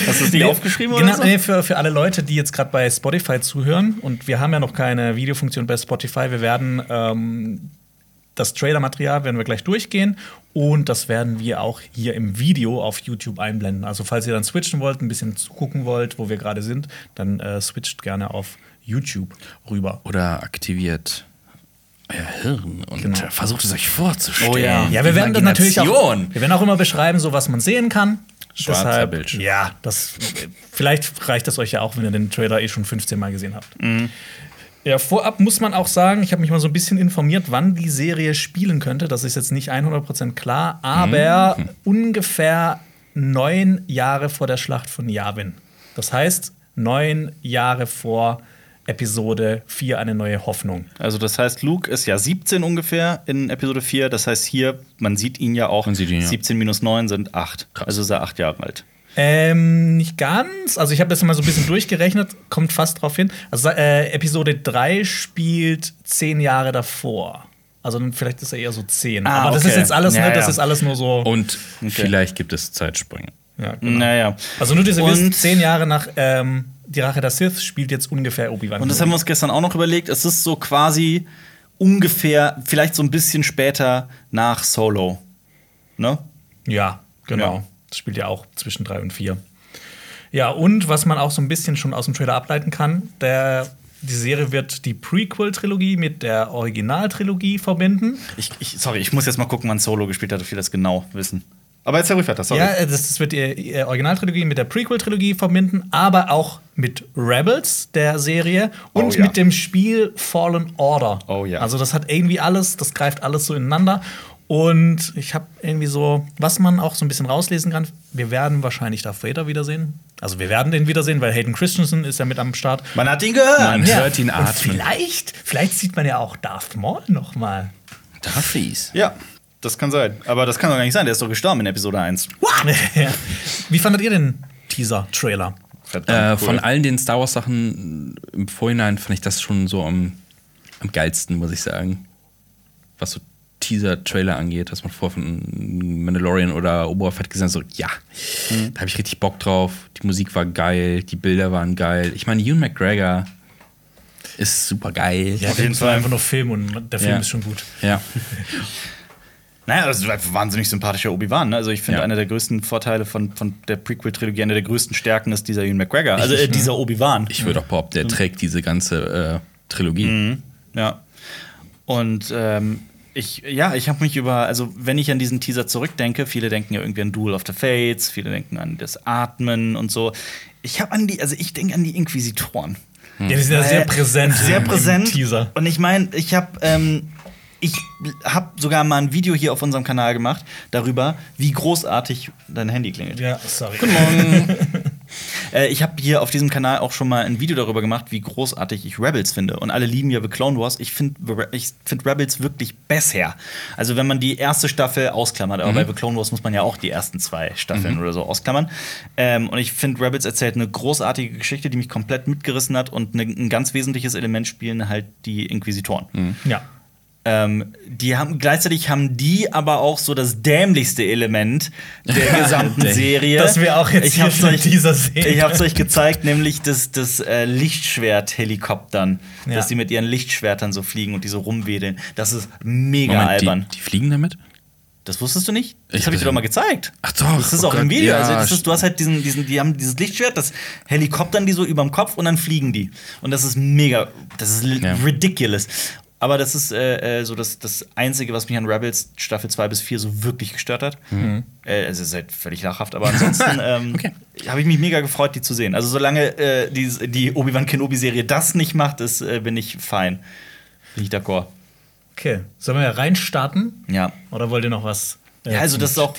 Hast du es nicht aufgeschrieben Genau, oder so? nee, für, für alle Leute, die jetzt gerade bei Spotify zuhören, und wir haben ja noch keine Videofunktion bei Spotify, wir werden ähm, das Trailer-Material werden wir gleich durchgehen und das werden wir auch hier im Video auf YouTube einblenden. Also falls ihr dann switchen wollt, ein bisschen zugucken wollt, wo wir gerade sind, dann äh, switcht gerne auf YouTube rüber. Oder aktiviert euer Hirn und Genau. versucht es euch vorzustellen. Oh ja. Ja, wir werden dann natürlich auch, wir werden auch immer beschreiben, so was man sehen kann. Schwarzer Bildschirm. Ja, das vielleicht reicht das euch ja auch, wenn ihr den Trailer eh schon 15 Mal gesehen habt. Ja, vorab muss man auch sagen, ich habe mich mal so ein bisschen informiert, wann die Serie spielen könnte. Das ist jetzt nicht 100% klar, aber ungefähr neun Jahre vor der Schlacht von Yavin. Das heißt, neun Jahre vor Episode 4 eine neue Hoffnung. Also das heißt, Luke ist ja 17 ungefähr in Episode 4. Das heißt hier, man sieht ihn ja auch. Man sieht ihn, ja. 17 minus 9 sind 8. Also ist er 8 Jahre alt. Ähm, nicht ganz. Also ich habe das mal so ein bisschen durchgerechnet, kommt fast drauf hin. Also äh, Episode 3 spielt zehn Jahre davor. Also vielleicht ist er eher so zehn. Ah, Aber das okay. ist jetzt alles, Ja, ne, das ja. ist alles nur so. Und vielleicht gibt es Zeitsprünge. ja, genau. Naja. Also nur diese wisst, zehn Jahre nach ähm, Die Rache der Sith spielt jetzt ungefähr Obi-Wan. Und das haben wir uns gestern auch noch überlegt. Es ist so quasi ungefähr, vielleicht so ein bisschen später nach Solo. Ne? Ja, genau. Ja. Das spielt ja auch zwischen drei und vier. Ja, und was man auch so ein bisschen schon aus dem Trailer ableiten kann, der, die Serie wird die Prequel-Trilogie mit der Originaltrilogie verbinden. Ich, ich, sorry, ich muss jetzt mal gucken, wann Solo gespielt hat, dass wir das genau wissen. Aber jetzt ruhig weiter, sorry. Ja, äh, das, das wird die Originaltrilogie mit der Prequel-Trilogie verbinden, aber auch mit Rebels, der Serie, und Oh ja. mit dem Spiel Fallen Order. Oh ja. Also das hat irgendwie alles, das greift alles so ineinander. Und ich habe irgendwie so, was man auch so ein bisschen rauslesen kann, wir werden wahrscheinlich Darth Vader wiedersehen. Also wir werden den wiedersehen, weil Hayden Christensen ist ja mit am Start. Man hat ihn gehört. Man hört ihn Und atmen. vielleicht, vielleicht sieht man ja auch Darth Maul noch mal. Darfies. Ja, das kann sein. Aber das kann doch gar nicht sein. Der ist doch gestorben in Episode 1. <laughs> Ja. Wie fandet ihr den Teaser-Trailer? Äh, Von allen den Star Wars Sachen im Vorhinein fand ich das schon so am, am geilsten, muss ich sagen. Was so Teaser-Trailer angeht, was man vor von Mandalorian oder Oberfett gesehen hat, so, ja, da habe ich richtig Bock drauf. Die Musik war geil, die Bilder waren geil. Ich meine, Ewan McGregor ist super geil. Ja, Auf jeden Fall. einfach nur Film und der Film Ja. ist schon gut. ja. <laughs> Naja, das ist ein wahnsinnig sympathischer Obi-Wan. Ne? Also ich finde, Ja. einer der größten Vorteile von, von der Prequel-Trilogie, eine der größten Stärken ist dieser Ewan McGregor. Also äh, dieser Obi-Wan. Ich würde auch behaupten, der trägt diese ganze äh, Trilogie. Ja. Und ähm, ich, ja, ich habe mich über, also wenn ich an diesen Teaser zurückdenke, viele denken ja irgendwie an Duel of the Fates, viele denken an das Atmen und so. Ich habe an die, also ich denke an die Inquisitoren. Ja, die sind ja sehr präsent. Sehr im präsent. Teaser. Und ich meine, ich habe ähm, ich habe sogar mal ein Video hier auf unserem Kanal gemacht darüber, wie großartig dein Handy klingelt. Ja, sorry. <laughs> Äh, ich habe hier auf diesem Kanal auch schon mal ein Video darüber gemacht, wie großartig ich Rebels finde. Und alle lieben ja The Clone Wars. Ich finde ich find Rebels wirklich besser. Also, wenn man die erste Staffel ausklammert, aber bei The Clone Wars muss man ja auch die ersten zwei Staffeln oder so ausklammern. Ähm, und ich finde, Rebels erzählt eine großartige Geschichte, die mich komplett mitgerissen hat. Und ne, ein ganz wesentliches Element spielen halt die Inquisitoren. Ja. Ähm, die haben gleichzeitig haben die aber auch so das dämlichste Element der <laughs> gesamten Serie. Das wir auch jetzt ich hier hab's euch, Teaser sehen. Ich hab's euch <laughs> gezeigt, nämlich das, das äh, Lichtschwert-Helikoptern, Ja. dass sie mit ihren Lichtschwertern so fliegen und die so rumwedeln. Das ist mega Moment, albern. die, die fliegen damit? Das wusstest du nicht? Ich Das habe ich dir doch mal gezeigt. Ach doch, Das ist oh auch im Gott, Video. ja, also das ist, du hast halt diesen, diesen, die haben dieses Lichtschwert, das Helikoptern die so überm Kopf und dann fliegen die. Und das ist mega, das ist Ja. ridiculous. Aber das ist äh, äh, so das, das Einzige, was mich an Rebels Staffel 2 bis 4 so wirklich gestört hat. Äh, also es ist halt völlig lachhaft, aber ansonsten <laughs> ähm, Okay. habe ich mich mega gefreut, die zu sehen. Also solange äh, die, die Obi-Wan Kenobi-Serie das nicht macht, ist, äh, bin ich fein. Bin ich d'accord. Okay. Sollen wir reinstarten? Ja. Oder wollt ihr noch was? äh, Ja, also das ist auch.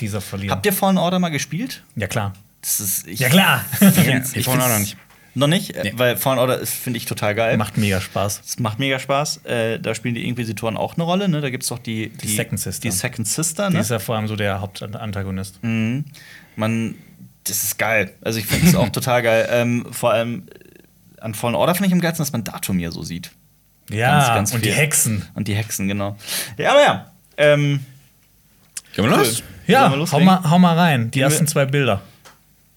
Habt ihr Fallen Order mal gespielt? ja, klar. Das ist, ich Ja, klar. <laughs> find's- Ja, ich Fallen Order nicht. Noch nicht, äh, Nee. weil Fallen Order ist, finde ich, total geil. Macht mega Spaß. Es macht mega Spaß. Äh, da spielen die Inquisitoren auch eine Rolle. Ne? Da gibt es doch die, die, Second Sister. Die Second Sister. Die Ne? ist ja vor allem so der Hauptantagonist. Mhm. Man, das ist geil. Also ich finde es auch <laughs> total geil. Ähm, vor allem äh, an Fallen Order finde ich am geilsten, dass man Datumir so sieht. Ja, Ganz, ganz und die. Hexen. Und die Hexen, genau. Ja, aber ja. Ähm, Gehen wir los? Ja, Sollen wir hau mal, hau mal rein. Die ersten zwei Bilder.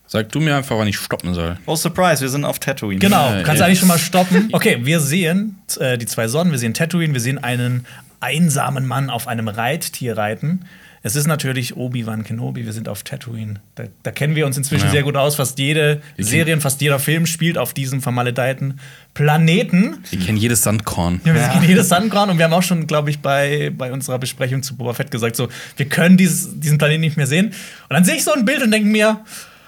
Sag du mir einfach, wann ich stoppen soll. oh, Surprise, wir sind auf Tatooine. Genau, Ja, kannst ja. eigentlich schon mal stoppen. <laughs> Okay, wir sehen äh, die zwei Sonnen, wir sehen Tatooine, wir sehen einen einsamen Mann auf einem Reittier reiten. Es ist natürlich Obi-Wan Kenobi, wir sind auf Tatooine. Da, da kennen wir uns inzwischen Ja. sehr gut aus. Fast jede Serie, fast jeder Film spielt auf diesem vermaledeiten Planeten. Wir kennen jedes Sandkorn. Ja, wir kennen jedes Sandkorn und wir haben auch schon, glaube ich, bei, bei unserer Besprechung zu Boba Fett gesagt, so, wir können dieses, diesen Planeten nicht mehr sehen. Und dann sehe ich so ein Bild und denke mir,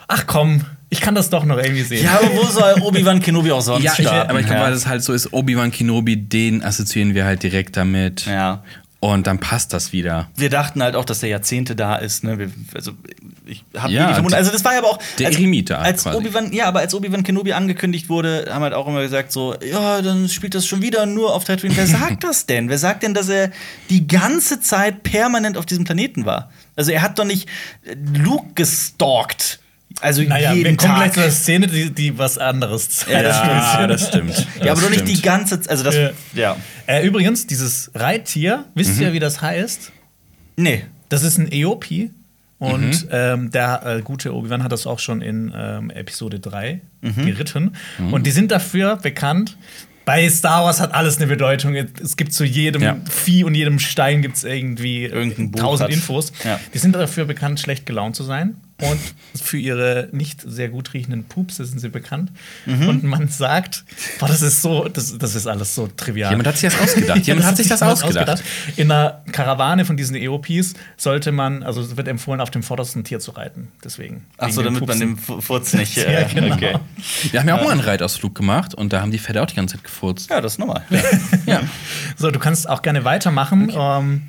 ach komm, ich kann das doch noch irgendwie sehen. Ja, aber wo soll Obi-Wan Kenobi auch sonst Ja, ich, starten? aber ich glaube, ja. weil das halt so ist, Obi-Wan Kenobi, den assoziieren wir halt direkt damit. Ja. Und dann passt das wieder. Wir dachten halt auch, dass der Jahrzehnte da ist. Ne? Wir, also, ich habe Ja, vermutet. Also, das war ja aber auch. der als, Eremite als. Obi-Wan, Ja, aber als Obi-Wan Kenobi angekündigt wurde, haben halt auch immer gesagt, so, ja, dann spielt das schon wieder nur auf Tatooine. Wer sagt <laughs> das denn? Wer sagt denn, dass er die ganze Zeit permanent auf diesem Planeten war? Also, er hat doch nicht äh, Luke gestalkt. Also, Naja, jeden wir kommen Tag. gleich zu einer Szene, die, die was anderes zeigt. Ja, das Ja, das stimmt. ja, aber doch nicht die ganze Zeit. Also, das. Ja. Ja. Äh, übrigens, dieses Reittier, wisst Mhm. ihr, wie das heißt? Nee. Das ist ein Eopi. Und Mhm. ähm, der äh, gute Obi-Wan hat das auch schon in ähm, Episode 3 Mhm. geritten. Und die sind dafür bekannt. Bei Star Wars hat alles eine Bedeutung. Es gibt zu jedem Ja. Vieh und jedem Stein gibt es irgendwie tausend. Infos. Ja. Die sind dafür bekannt, schlecht gelaunt zu sein. Und für ihre nicht sehr gut riechenden Pupse sind sie bekannt. Mhm. Und man sagt, boah, das ist so, das, das ist alles so trivial. Jemand hat sich das ausgedacht. <laughs> Jemand hat sich das jemand ausgedacht. In einer Karawane von diesen EOPs sollte man, also es wird empfohlen, auf dem vordersten Tier zu reiten. Deswegen. Ach so, den damit man Pupsen. den Fu- Furz nicht. <laughs> Ja, Äh, genau. okay. Wir haben ja auch mal einen Reitausflug gemacht und da haben die Pferde auch die ganze Zeit gefurzt. Ja, das ist normal. Ja. <laughs> So, du kannst auch gerne weitermachen. Ähm,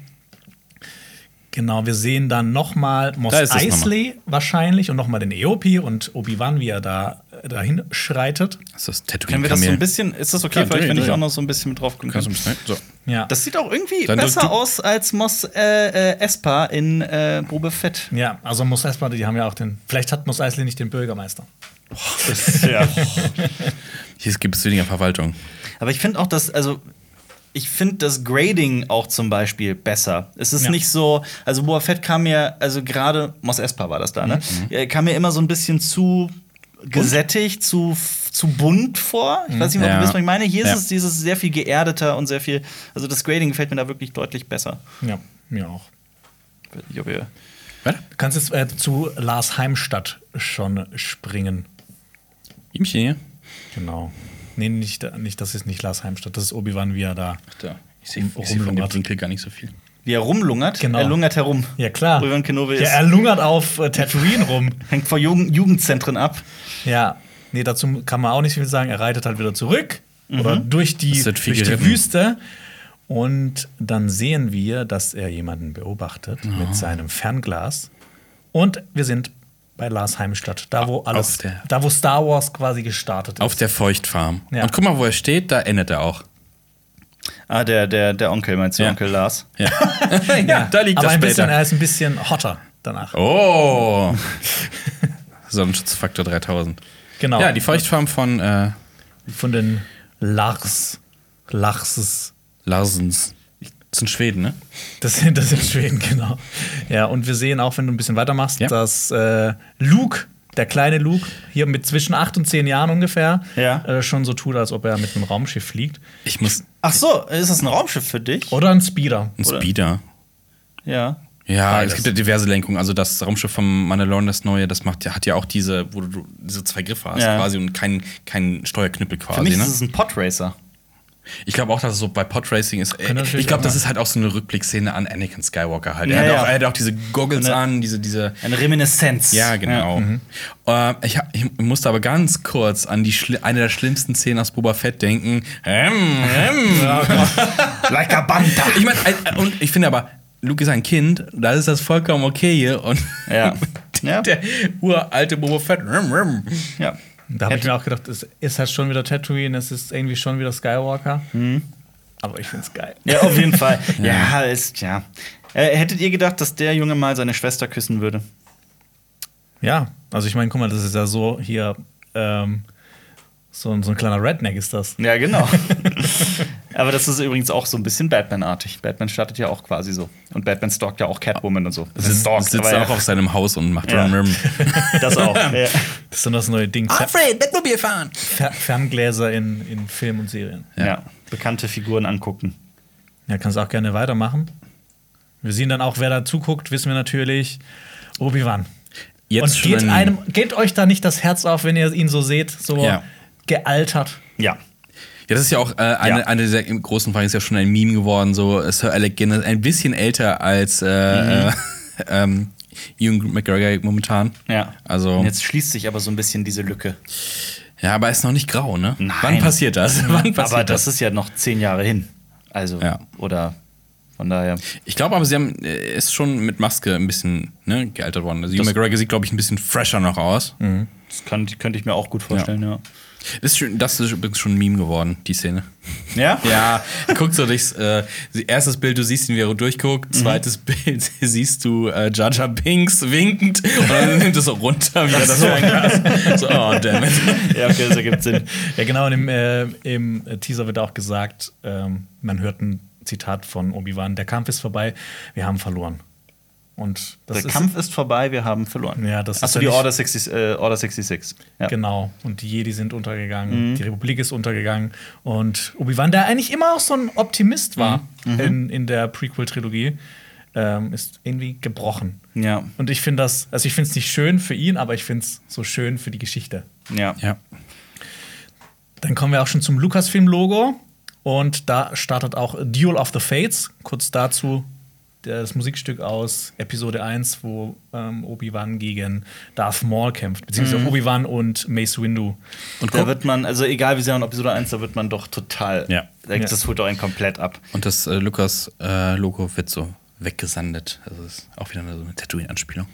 genau, wir sehen dann noch mal Mos Da ist es Eisley wahrscheinlich und noch mal den EOP und Obi-Wan, wie er da äh, dahin schreitet. Das ist das Tattoo Können wir das so ein bisschen, ist das okay Ja, für euch, wenn ich auch noch so ein bisschen mit drauf gucken Kannst du kann? ein bisschen, so. Ja. Das sieht auch irgendwie Dann besser du- aus als Mos äh, äh, Espa in äh, Boba Fett. ja, also Mos Eisley, die haben ja auch den. Vielleicht hat Mos Eisley nicht den Bürgermeister. ja. <laughs> Hier gibt es weniger Verwaltung. Aber ich finde auch, dass, also ich finde das Grading auch zum Beispiel besser. Es ist Ja. nicht so, also Boba Fett kam mir, also gerade Mos Espa war das da, ne? Äh, Kam mir immer so ein bisschen zu gesättigt, zu, zu bunt vor. Ich weiß nicht, ob Ja. du wisst, was ich meine. Hier Ja. ist es dieses sehr viel geerdeter und sehr viel, also das Grading gefällt mir da wirklich deutlich besser. Ja, mir auch. Ich weiß nicht, ob ihr- Warte. Du kannst jetzt äh, zu Lars Heimstadt schon springen. Ihmchen hier. Genau. Nee, nicht, nicht das ist nicht Lars Heimstadt, das ist Obi-Wan, wie er da. Da. Ich sehe seh von dem. Winkel gar nicht so viel. Wie er rumlungert. Genau. Er lungert herum. Ja, klar. Obi-Wan Kenobi Ja, ist, er lungert auf äh, Tatooine rum. <laughs> hängt vor Jugend Jugendzentren ab. Ja, nee, dazu kann man auch nicht viel sagen. Er reitet halt wieder zurück oder durch die, durch die. Wüste. Und dann sehen wir, dass er jemanden beobachtet mit seinem Fernglas. Und wir sind bei Lars Heimstadt, da wo alles, der- da wo Star Wars quasi gestartet ist. Auf der Feuchtfarm. Ja. Und guck mal, wo er steht, da endet er auch. Ah, der, der, der Onkel, meinst du, Ja. Onkel Lars? Ja, <laughs> ja da liegt Aber er ein bisschen, später. er ist ein bisschen hotter danach. Oh! <laughs> Sonnenschutzfaktor 3000. Genau. Ja, die Feuchtfarm von äh, von den Lars. Larses. Larsens. Das sind Schweden, ne? Das sind, das sind Schweden, genau. Ja, und wir sehen auch, wenn du ein bisschen weitermachst, Ja. dass äh, Luke, der kleine Luke, hier mit zwischen acht und zehn Jahren ungefähr, Ja. äh, schon so tut, als ob er mit einem Raumschiff fliegt. Ich muss. Ach so, ist das ein Raumschiff für dich? Oder ein Speeder. Ein Oder? Speeder. Ja. Ja, Beides. es gibt ja diverse Lenkungen. Also das Raumschiff vom Mandalorian, das neue, das macht, ja- hat ja auch diese, wo du diese zwei Griffe hast Ja. quasi und kein, kein Steuerknüppel Für quasi. mich Ne? ist es ein Podracer. Ich glaube auch, dass es so bei Podracing ist. Könnte natürlich Ich glaube, das ist halt auch so eine Rückblickszene an Anakin Skywalker halt. Ja, er, hat ja. auch, er hat auch diese Goggles Eine- an, diese, diese. Eine Reminiszenz. Ja, genau. Äh, ich, hab, ich musste aber ganz kurz an die eine der schlimmsten Szenen aus Boba Fett denken. Ähm, ähm. <laughs> Like a Banta. Ich meine, und ich finde aber, Luke ist ein Kind, da ist das vollkommen okay hier. Und Ja. <laughs> Ja. der uralte Boba Fett. ja. Da habe ich mir auch gedacht, es ist halt schon wieder Tatooine, es ist irgendwie schon wieder Skywalker. Mhm. Aber ich finde es geil. ja, auf jeden Fall. <laughs> Ja, ist, ja. Äh, hättet ihr gedacht, dass der Junge mal seine Schwester küssen würde? Ja, also ich meine, guck mal, das ist ja so hier, ähm, so, ein- so ein kleiner Redneck ist das. Ja, genau. <laughs> Aber das ist übrigens auch so ein bisschen Batman-artig. Batman startet ja auch quasi so. Und Batman stalkt ja auch Catwoman und so. Das Sitzt, stalkt, sitzt aber auch auf seinem Haus und macht Ja. Rum. <laughs> Das auch. ja. Das ist dann das neue Ding. Alfred, Batmobil fahren! Fer Ferngläser in, in Film und Serien. ja. Bekannte Figuren angucken. Ja, kannst auch gerne weitermachen. Wir sehen dann auch, wer da zuguckt, wissen wir natürlich. Obi-Wan. Jetzt Und geht, ein- einem, geht euch da nicht das Herz auf, wenn ihr ihn so seht, so Ja. Gealtert? Ja. Ja, das ist ja auch äh, eine, Ja. eine dieser großen Fragen, ist ja schon ein Meme geworden. So, Sir Alec Guinness, ein bisschen älter als äh, äh, <laughs> ähm, Ewan McGregor momentan. Ja. Also, Und jetzt schließt sich aber so ein bisschen diese Lücke. ja, aber er ist noch nicht grau, ne? Nein. Wann passiert das? <laughs> Wann passiert Aber das ist ja noch zehn Jahre hin. Also, Ja. oder von daher. Ich glaube aber, sie haben, äh, ist schon mit Maske ein bisschen ne, gealtert worden. Also, Ewan McGregor sieht, glaube ich, ein bisschen fresher noch aus. Das kann, könnte ich mir auch gut vorstellen, ja. Das, ist schon, das ist übrigens schon ein Meme geworden, die Szene. Ja? <laughs> Ja, guck so durchs äh, erstes Bild, du siehst ihn, wie er durchguckt. Zweites <laughs> Bild siehst du äh, Jar Binks winkend und dann <laughs> nimmt es so runter wieder das Fernglas. So, oh, damn it. Ja, okay, das ergibt Sinn. Ja, genau, und im, äh, im Teaser wird auch gesagt, ähm, man hört ein Zitat von Obi-Wan: Der Kampf ist vorbei, wir haben verloren. Und das Der ist Kampf ist vorbei, wir haben verloren. Ja, das ist Achso, die Order 60, äh, Order 66. Ja. Genau. Und die Jedi sind Mhm. untergegangen, die Republik ist untergegangen. Und Obi-Wan, der eigentlich immer auch so ein Optimist war Mhm. in, in der Prequel-Trilogie, ähm, ist irgendwie gebrochen. Ja. Und ich finde das, also ich finde es nicht schön für ihn, aber ich finde es so schön für die Geschichte. Ja. Ja. Dann kommen wir auch schon zum Lucasfilm-Logo. Und da startet auch Duel of the Fates. Kurz dazu das Musikstück aus Episode 1, wo ähm, Obi-Wan gegen Darth Maul kämpft. Beziehungsweise Obi-Wan und Mace Windu. Und, Da wird man, also egal wie sehr in Episode 1, da wird man doch total. Ja. Das holt doch einen komplett ab. und das äh, Lukas-Logo wird so weggesandet. Das ist auch wieder eine, so eine Tatooine-Anspielung.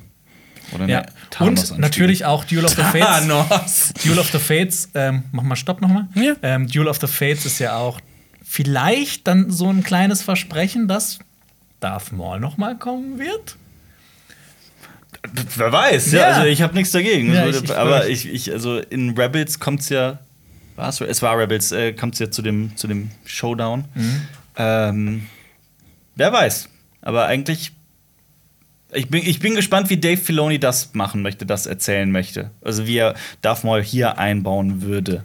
Oder Ja. eine Thanos-Anspielung. Und natürlich auch Duel of the Fates. Thanos. Duel of the Fates, ähm, mach mal Stopp nochmal. Ja. Ähm, Duel of the Fates ist ja auch vielleicht dann so ein kleines Versprechen, dass Darth Maul nochmal kommen wird. Wer weiß, ja. Ja. Also ich habe nichts dagegen. Ja, ich- ich aber ich, ich, also in Rebels kommt es ja. War's, es war Rebels, äh, kommt es ja zu dem, zu dem Showdown. Mhm. Ähm, wer weiß. Aber eigentlich. Ich bin, ich bin gespannt, wie Dave Filoni das machen möchte, das erzählen möchte. Also wie er Darth Maul hier einbauen würde.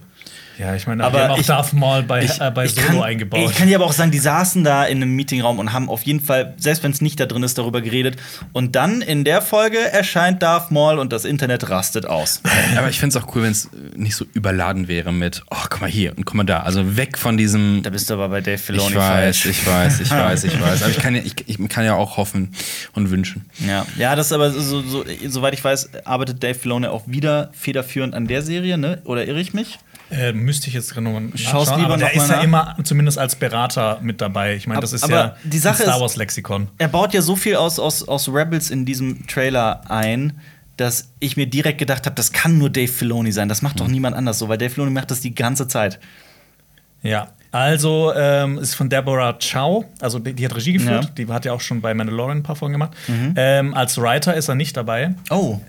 Ja, ich meine, Aber wir haben auch ich- Darth Maul bei, Ich, äh, bei Solo kann, eingebaut. Ich kann dir aber auch sagen, die saßen da in einem Meetingraum und haben auf jeden Fall, selbst wenn es nicht da drin ist, darüber geredet. Und dann in der Folge erscheint Darth Maul und das Internet rastet aus. <laughs> Aber ich finde es auch cool, wenn es nicht so überladen wäre mit, oh, guck mal hier und guck mal da. Also weg von diesem. Da bist du aber bei Dave Filoni Ich weiß, falsch. ich weiß, ich <laughs> weiß, ich weiß. Aber ich kann, ja, ich, ich kann ja auch hoffen und wünschen. Ja, ja, das ist aber so, so, soweit ich weiß, arbeitet Dave Filoni auch wieder federführend an der Serie, ne? Oder irre ich mich? Äh, müsste ich jetzt nochmal nachschauen, lieber aber der ist ja nach. immer zumindest als Berater mit dabei. Ich meine, das ist aber ja die Sache Star Wars Lexikon. Er baut ja so viel aus, aus, aus Rebels in diesem Trailer ein, dass ich mir direkt gedacht habe, das kann nur Dave Filoni sein. Das macht doch niemand anders so, weil Dave Filoni macht das die ganze Zeit. Ja, also ähm, ist von Deborah Chow, also die, die hat Regie geführt, Ja. die hat ja auch schon bei Mandalorian ein paar Folgen gemacht. Ähm, als Writer ist er nicht dabei Oh.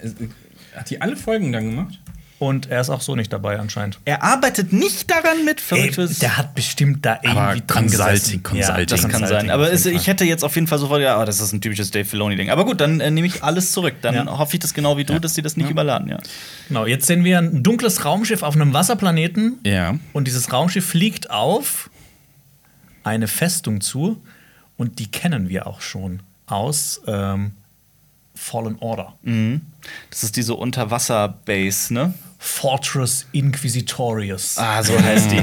Hat die alle Folgen dann gemacht? Und er ist auch so nicht dabei anscheinend. Er arbeitet nicht daran mit. Ey, Verrücktes. der hat bestimmt da irgendwie Aber dran Consulting. Consulting. das kann sein. Aber jeden ich hätte jetzt auf jeden Fall sofort gedacht, oh, das ist ein typisches Dave Filoni-Ding. Aber gut, dann äh, nehme ich alles zurück. Dann Ja. hoffe ich das genau wie du, dass die das nicht überladen. Ja. Genau, jetzt sehen wir ein dunkles Raumschiff auf einem Wasserplaneten Ja. und dieses Raumschiff fliegt auf eine Festung zu und die kennen wir auch schon aus ähm, Fallen Order. Das ist diese Unterwasser-Base, ne? Fortress Inquisitorius. Ah, so heißt die.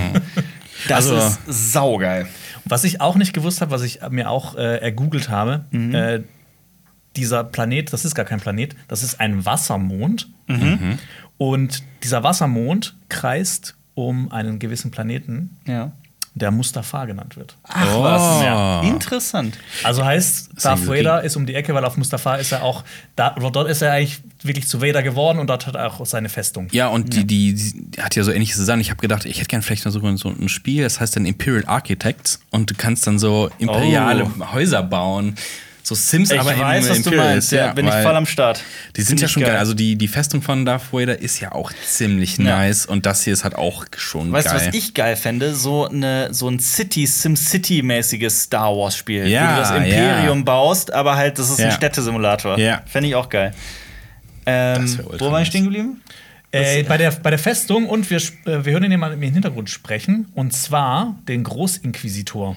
Das Also- ist saugeil. Was ich auch nicht gewusst habe, was ich mir auch äh, ergoogelt habe, äh, dieser Planet, das ist gar kein Planet, das ist ein Wassermond. Und dieser Wassermond kreist um einen gewissen Planeten, Ja. Der Mustafa genannt wird. Ach Oh. was. Ja. Interessant. Also heißt, Darth. Vader ist um die Ecke, weil auf Mustafa ist er auch, da, dort ist er eigentlich wirklich zu Vader geworden und dort hat er auch seine Festung. Ja, und Die, die, die hat ja so ähnliches Sachen. Ich habe gedacht, ich hätte gerne vielleicht noch so, so ein Spiel, das heißt dann Imperial Architects. Und du kannst dann so imperiale Oh. Häuser bauen. So Sims, Ich aber weiß, in was du Imperial meinst. ist, Ja, bin ich voll am Start. Die sind Find ja schon geil. Also die, die Festung von Darth Vader ist ja auch ziemlich Ja. nice und das hier ist halt auch schon Weißt du, geil. was ich geil fände? So, eine, so ein City, SimCity-mäßiges Star Wars-Spiel. Ja, wo du das Imperium ja. baust, aber halt, das ist ein Ja. Städtesimulator. Ja. Fände ich auch geil. Ähm, wo war ich stehen geblieben? Äh, bei, der, bei der Festung und wir, äh, wir hören ihn mal im Hintergrund sprechen und zwar den Großinquisitor.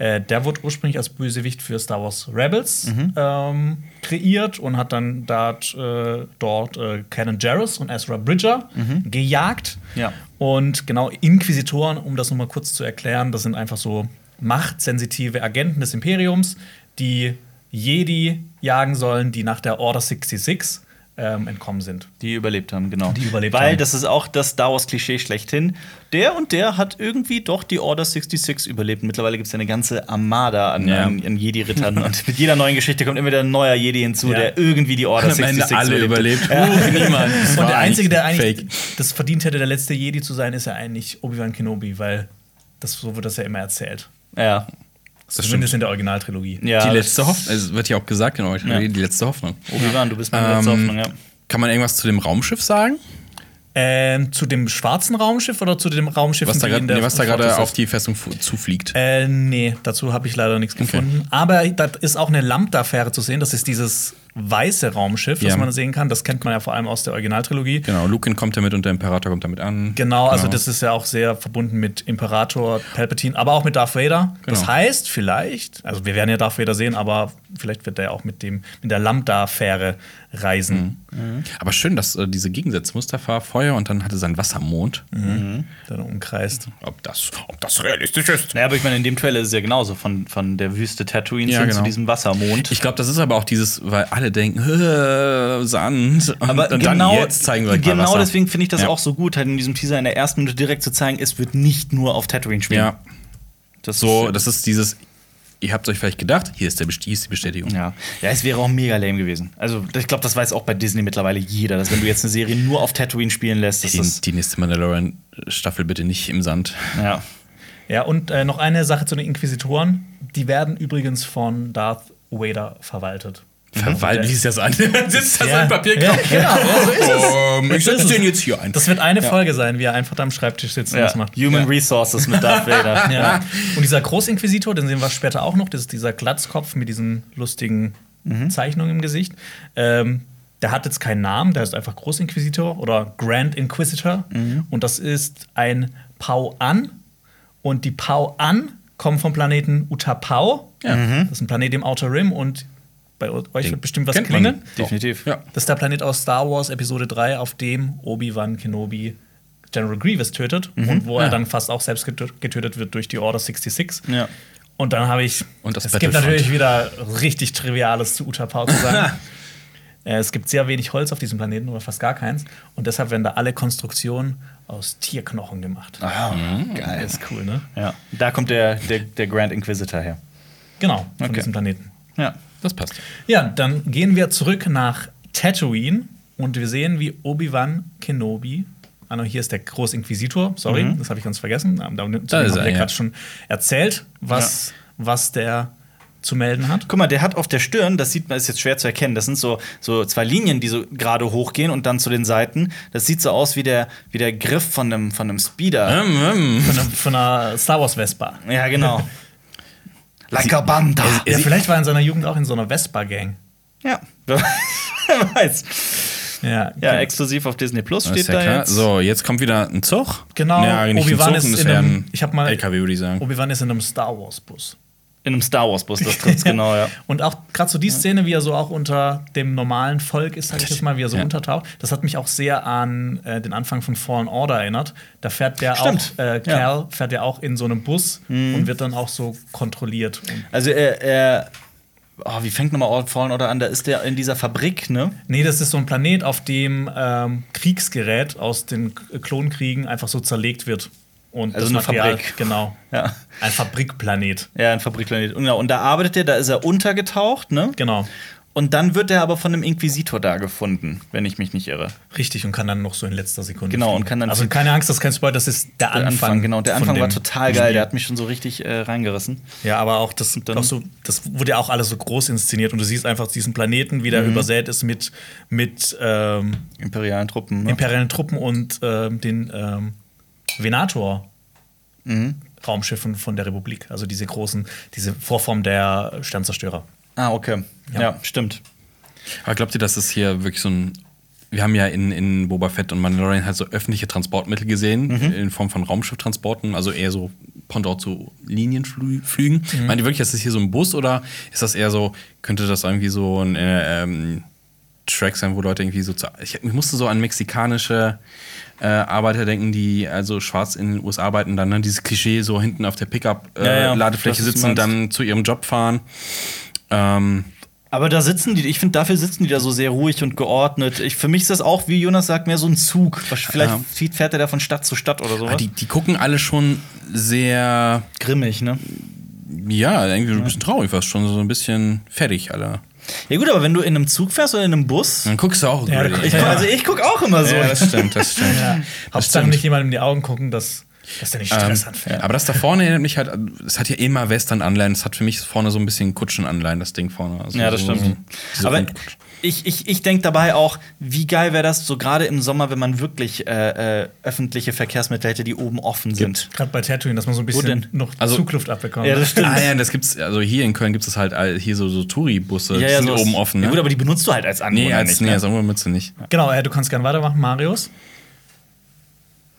Äh, der wurde ursprünglich als Bösewicht für Star Wars Rebels ähm, kreiert und hat dann dort, äh, dort äh, Canon Jarrus und Ezra Bridger gejagt. Ja. Und genau, Inquisitoren, um das nochmal kurz zu erklären, das sind einfach so machtsensitive Agenten des Imperiums, die Jedi jagen sollen, die nach der Order 66 ähm, entkommen sind. Die überlebt haben, genau. Die überlebt Weil haben. das ist auch das Star Wars-Klischee schlechthin. Der und der hat irgendwie doch die Order 66 überlebt. Mittlerweile gibt es ja eine ganze Armada an, Ja. an, an Jedi-Rittern. <laughs> und mit jeder neuen Geschichte kommt immer wieder ein neuer Jedi hinzu, Ja. der irgendwie die Order Am 66 Ende alle überlebt. überlebt. Uh, niemand. <laughs> Und der Einzige, der eigentlich eigentlich das verdient hätte, der letzte Jedi zu sein, ist ja eigentlich Obi-Wan Kenobi, weil das, so wird das ja immer erzählt. Ja. Das Zumindest stimmt. in der Originaltrilogie. ja. Die letzte Hoffnung, es wird ja auch gesagt, genau, Ja. die letzte Hoffnung. Obi-Wan, du bist meine letzte Ähm, Hoffnung, ja. Kann man irgendwas zu dem Raumschiff sagen? Ähm, zu dem schwarzen Raumschiff oder zu dem Raumschiff, Was da gerade in der nee, was da Flotte gerade ist? auf die Festung zufliegt? Äh, nee, dazu habe ich leider nichts gefunden. Aber da ist auch eine Lambda-Fähre zu sehen. Das ist dieses weiße Raumschiff, das Ja. man sehen kann. Das kennt man ja vor allem aus der Originaltrilogie. Genau, Luke kommt damit und der Imperator kommt damit an. Genau, also das ist ja auch sehr verbunden mit Imperator Palpatine, aber auch mit Darth Vader. Das Genau. heißt, vielleicht, also wir werden ja Darth Vader sehen, aber vielleicht wird er auch mit dem mit der Lambda-Fähre reisen, Aber schön, dass äh, diese Gegensätze, Mustafa Feuer und dann hatte sein Wassermond. der da umkreist. Ob das, ob das realistisch ist? Naja, aber ich meine, in dem Trailer ist es ja genauso von, von der Wüste Tatooine Ja, genau. zu diesem Wassermond. Ich glaube, das ist aber auch dieses, weil alle denken, "Äh, <laughs> Sand. Und, aber und genau, dann jetzt zeigen wir euch genau deswegen finde ich das Ja. auch so gut, halt in diesem Teaser in der ersten Minute direkt zu zeigen, es wird nicht nur auf Tatooine spielen. Ja, das so, ist, das ist dieses, ihr habt euch vielleicht gedacht, hier ist, der, hier ist die Bestätigung. ja. ja, es wäre auch mega lame gewesen. Also, ich glaube, das weiß auch bei Disney mittlerweile jeder, dass wenn du jetzt eine Serie nur auf Tatooine spielen lässt, dass Die, das. die nächste Mandalorian-Staffel bitte nicht im Sand. Ja. Ja, und äh, noch eine Sache zu den Inquisitoren. Die werden übrigens von Darth Vader verwaltet. Verwalten, wie ist das an? <laughs> Sitzt da so Ja. ein Papier Ja, genau, ja, so <laughs> ist es. Ähm, ich So ist setze den jetzt hier ein. Das wird eine Folge sein, wie er einfach da am Schreibtisch sitzt und ja. das macht. Human Resources mit Darth <laughs> Vader. Ja. Und dieser Großinquisitor, den sehen wir später auch noch, das ist dieser Glatzkopf mit diesen lustigen Zeichnungen im Gesicht. Ähm, der hat jetzt keinen Namen, der ist einfach Großinquisitor oder Grand Inquisitor. Und das ist ein Pau-An. Und die Pau-An kommen vom Planeten Utapau. Das ist ein Planet im Outer Rim und bei euch Den wird bestimmt was klingeln. Definitiv. Ja. Das ist der Planet aus Star Wars Episode 3, auf dem Obi-Wan Kenobi General Grievous tötet und wo er Ja. dann fast auch selbst getö- getötet wird durch die Order 66. Ja. Und dann habe ich. Und das es gibt natürlich wieder richtig Triviales zu Utapau zu sagen. <laughs> Äh, es gibt sehr wenig Holz auf diesem Planeten oder fast gar keins. Und deshalb werden da alle Konstruktionen aus Tierknochen gemacht. Ah, Geil. Ist cool, ne? Ja. Da kommt der, der, der Grand Inquisitor her. Genau, von Okay. diesem Planeten. Ja. Das passt. Ja, dann gehen wir zurück nach Tatooine und wir sehen, wie Obi-Wan Kenobi. Ah, no, hier ist der Großinquisitor, sorry, das habe ich ganz vergessen. Da, da, Da ist er, ja. gerade schon erzählt, was, was der zu melden hat. Guck mal, der hat auf der Stirn, das sieht man, ist jetzt schwer zu erkennen, das sind so, so zwei Linien, die so gerade hochgehen und dann zu den Seiten. Das sieht so aus wie der, wie der Griff von einem, von einem Speeder. Ähm, ähm. Von einer, von einer Star Wars Vespa. Ja, genau. <laughs> like a Banda. Ja, vielleicht war er in seiner Jugend auch in so einer Vespa-Gang. Ja, <laughs> wer weiß. Ja, Ja, exklusiv auf Disney Plus steht ja da klar. jetzt. So, jetzt kommt wieder ein Zug. Genau, Ja, Obi-Wan ist in einem- ein ich hab mal- LKW, würde ich sagen. Obi-Wan ist in einem Star Wars-Bus. In einem Star Wars Bus, das trifft's <laughs> genau, ja. Und auch gerade so die Szene, wie er so auch unter dem normalen Volk ist, sag ich jetzt mal, wie er so Ja. untertaucht, das hat mich auch sehr an äh, den Anfang von Fallen Order erinnert. Da fährt der Stimmt. auch, äh, Ja. Mhm. Cal fährt ja auch in so einem Bus und wird dann auch so kontrolliert. Also er, er oh, wie fängt nochmal Fallen Order an? Da ist der in dieser Fabrik, ne? nee, das ist so ein Planet, auf dem ähm, Kriegsgerät aus den Klonkriegen einfach so zerlegt wird. Und Also das eine Material, Fabrik. Genau. <laughs> Ja. Ein Fabrikplanet. Ja, ein Fabrikplanet. Und, genau, und da arbeitet er, da ist er untergetaucht, ne? Genau. Und dann wird er aber von einem Inquisitor da gefunden, wenn ich mich nicht irre. Richtig, und kann dann noch so in letzter Sekunde. Genau, und kann dann Also keine Angst, das ist kein Spoiler, das ist der, Der Anfang. genau. Der Anfang war total Spiel. geil. Der hat mich schon so richtig äh, reingerissen. Ja, aber auch das, dann- auch so, das wurde ja auch alles so groß inszeniert und du siehst einfach diesen Planeten, wie der Mhm. übersät ist mit, mit ähm, Imperialen Truppen. Ne? imperialen Truppen und ähm, den ähm, Venator. Mhm. Raumschiffen von der Republik, also diese großen, diese Vorform der Sternzerstörer. ah, okay. Ja, Ja. stimmt. Aber glaubt ihr, dass es hier wirklich so ein. Wir haben ja in, in Boba Fett und Mandalorian halt so öffentliche Transportmittel gesehen, Mhm. in Form von Raumschifftransporten, also eher so Pendant zu Linienflügen. Mhm. Meint ihr wirklich, ist das hier so ein Bus oder ist das eher so, könnte das irgendwie so ein äh, ähm, Track sein, wo Leute irgendwie so zu, ich, ich musste so an mexikanische äh, Arbeiter denken, die also schwarz in den USA arbeiten, dann ne, dieses Klischee so hinten auf der Ja, ja, Pickup-Ladefläche das ist sitzen und meinst. dann zu ihrem Job fahren. Ähm, Aber da sitzen die, ich finde, dafür sitzen die da so sehr ruhig und geordnet. Ich, für mich ist das auch, wie Jonas sagt, mehr so ein Zug. Vielleicht Ja. fährt er da von Stadt zu Stadt oder Ah, sowas. die, die gucken alle schon sehr, Grimmig, ne? ja, irgendwie so ein bisschen traurig, fast schon so ein bisschen fertig, alle. Ja, gut, aber wenn du in einem Zug fährst oder in einem Bus. Dann guckst du auch Ja, die- Ich, also ich guck auch immer so. ja, das stimmt, das stimmt. Hauptsache stimmt. nicht jemandem in die Augen gucken, dass, dass der nicht Stress Ähm, anfällt. aber das da vorne erinnert mich halt, es hat ja immer Western-Anleihen, es hat für mich vorne so ein bisschen Kutschen-Anleihen, das Ding vorne. Also Ja, das so, stimmt. So, Aber. Ich, ich, ich denke dabei auch, wie geil wäre das so gerade im Sommer, wenn man wirklich äh, äh, öffentliche Verkehrsmittel hätte, die oben offen sind. Gerade bei Tatooine, dass man so ein bisschen noch Also- Zugluft abbekommt. Ja, das stimmt. Ah ja, das gibt's, also hier in Köln gibt es halt all- hier so, so Touri-Busse, die sind oben offen. Ne? Ja, gut, aber die benutzt du halt als Anwohner nee, als, nicht. nee, ne? als Anwohner benutzt du nicht. Genau, äh, du kannst gerne weitermachen, Marius.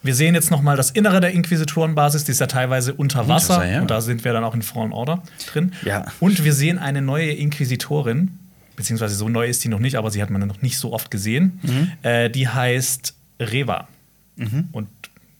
Wir sehen jetzt noch mal das Innere der Inquisitorenbasis, die ist ja teilweise unter Wasser. Wasser, ja. Und da sind wir dann auch in Fallen Order drin. Ja. Und wir sehen eine neue Inquisitorin, beziehungsweise so neu ist die noch nicht, aber sie hat man noch nicht so oft gesehen. Mhm. Äh, die heißt Reva. Und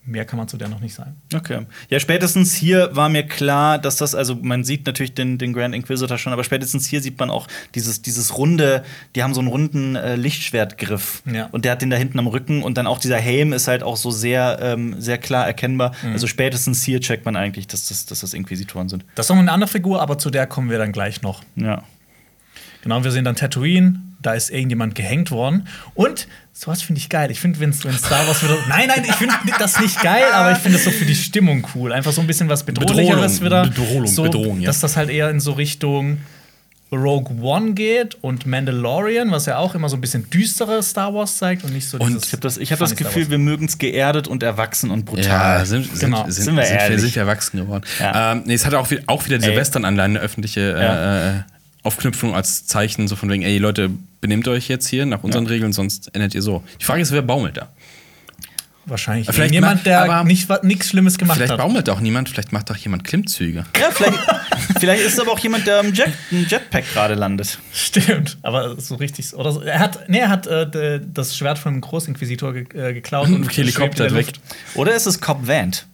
mehr kann man zu der noch nicht sagen. Okay. Ja, spätestens hier war mir klar, dass das, also man sieht natürlich den, den Grand Inquisitor schon, aber spätestens hier sieht man auch dieses, dieses runde, die haben so einen runden äh, Lichtschwertgriff. Ja. Und der hat den da hinten am Rücken und dann auch dieser Helm ist halt auch so sehr, ähm, sehr klar erkennbar. Mhm. Also spätestens hier checkt man eigentlich, dass das, dass das Inquisitoren sind. Das ist noch eine andere Figur, aber zu der kommen wir dann gleich noch. Ja. Genau, wir sehen dann Tatooine, da ist irgendjemand gehängt worden. Und sowas finde ich geil. Ich finde, wenn Star Wars wieder. Nein, nein, ich finde das nicht geil, aber ich finde es so für die Stimmung cool. Einfach so ein bisschen was Bedrohlicheres Bedrohung, wieder. Bedrohung, so, Bedrohung, ja. Dass das halt eher in so Richtung Rogue One geht und Mandalorian, was ja auch immer so ein bisschen düstere Star Wars zeigt und nicht so Und Ich habe das, ich hab das Gefühl, wir mögen es geerdet und erwachsen und brutal. Ja, sind, sind, Genau. sind, Sind sind, wir ehrlich. sind wir erwachsen geworden. Ja. Ähm, nee, es hat auch, wieder- auch wieder diese. Western-Anleihen, eine öffentliche Ja. äh, Aufknüpfung als Zeichen, so von wegen, ey Leute, benehmt euch jetzt hier nach unseren Regeln, sonst endet ihr so. Die Frage ist, wer baumelt da? Wahrscheinlich Vielleicht jemand, ma- der aber nicht, nichts Schlimmes gemacht Vielleicht hat. baumelt auch niemand, vielleicht macht auch jemand Klimmzüge. Ja, vielleicht, <laughs> vielleicht ist es aber auch jemand, der im Jet, im Jetpack gerade landet. Stimmt, aber so richtig. Oder so. Er hat, nee, er hat äh, das Schwert von einem Großinquisitor ge äh, geklaut <laughs> und Helikopter in der weg. Oder ist es Cobb Vant?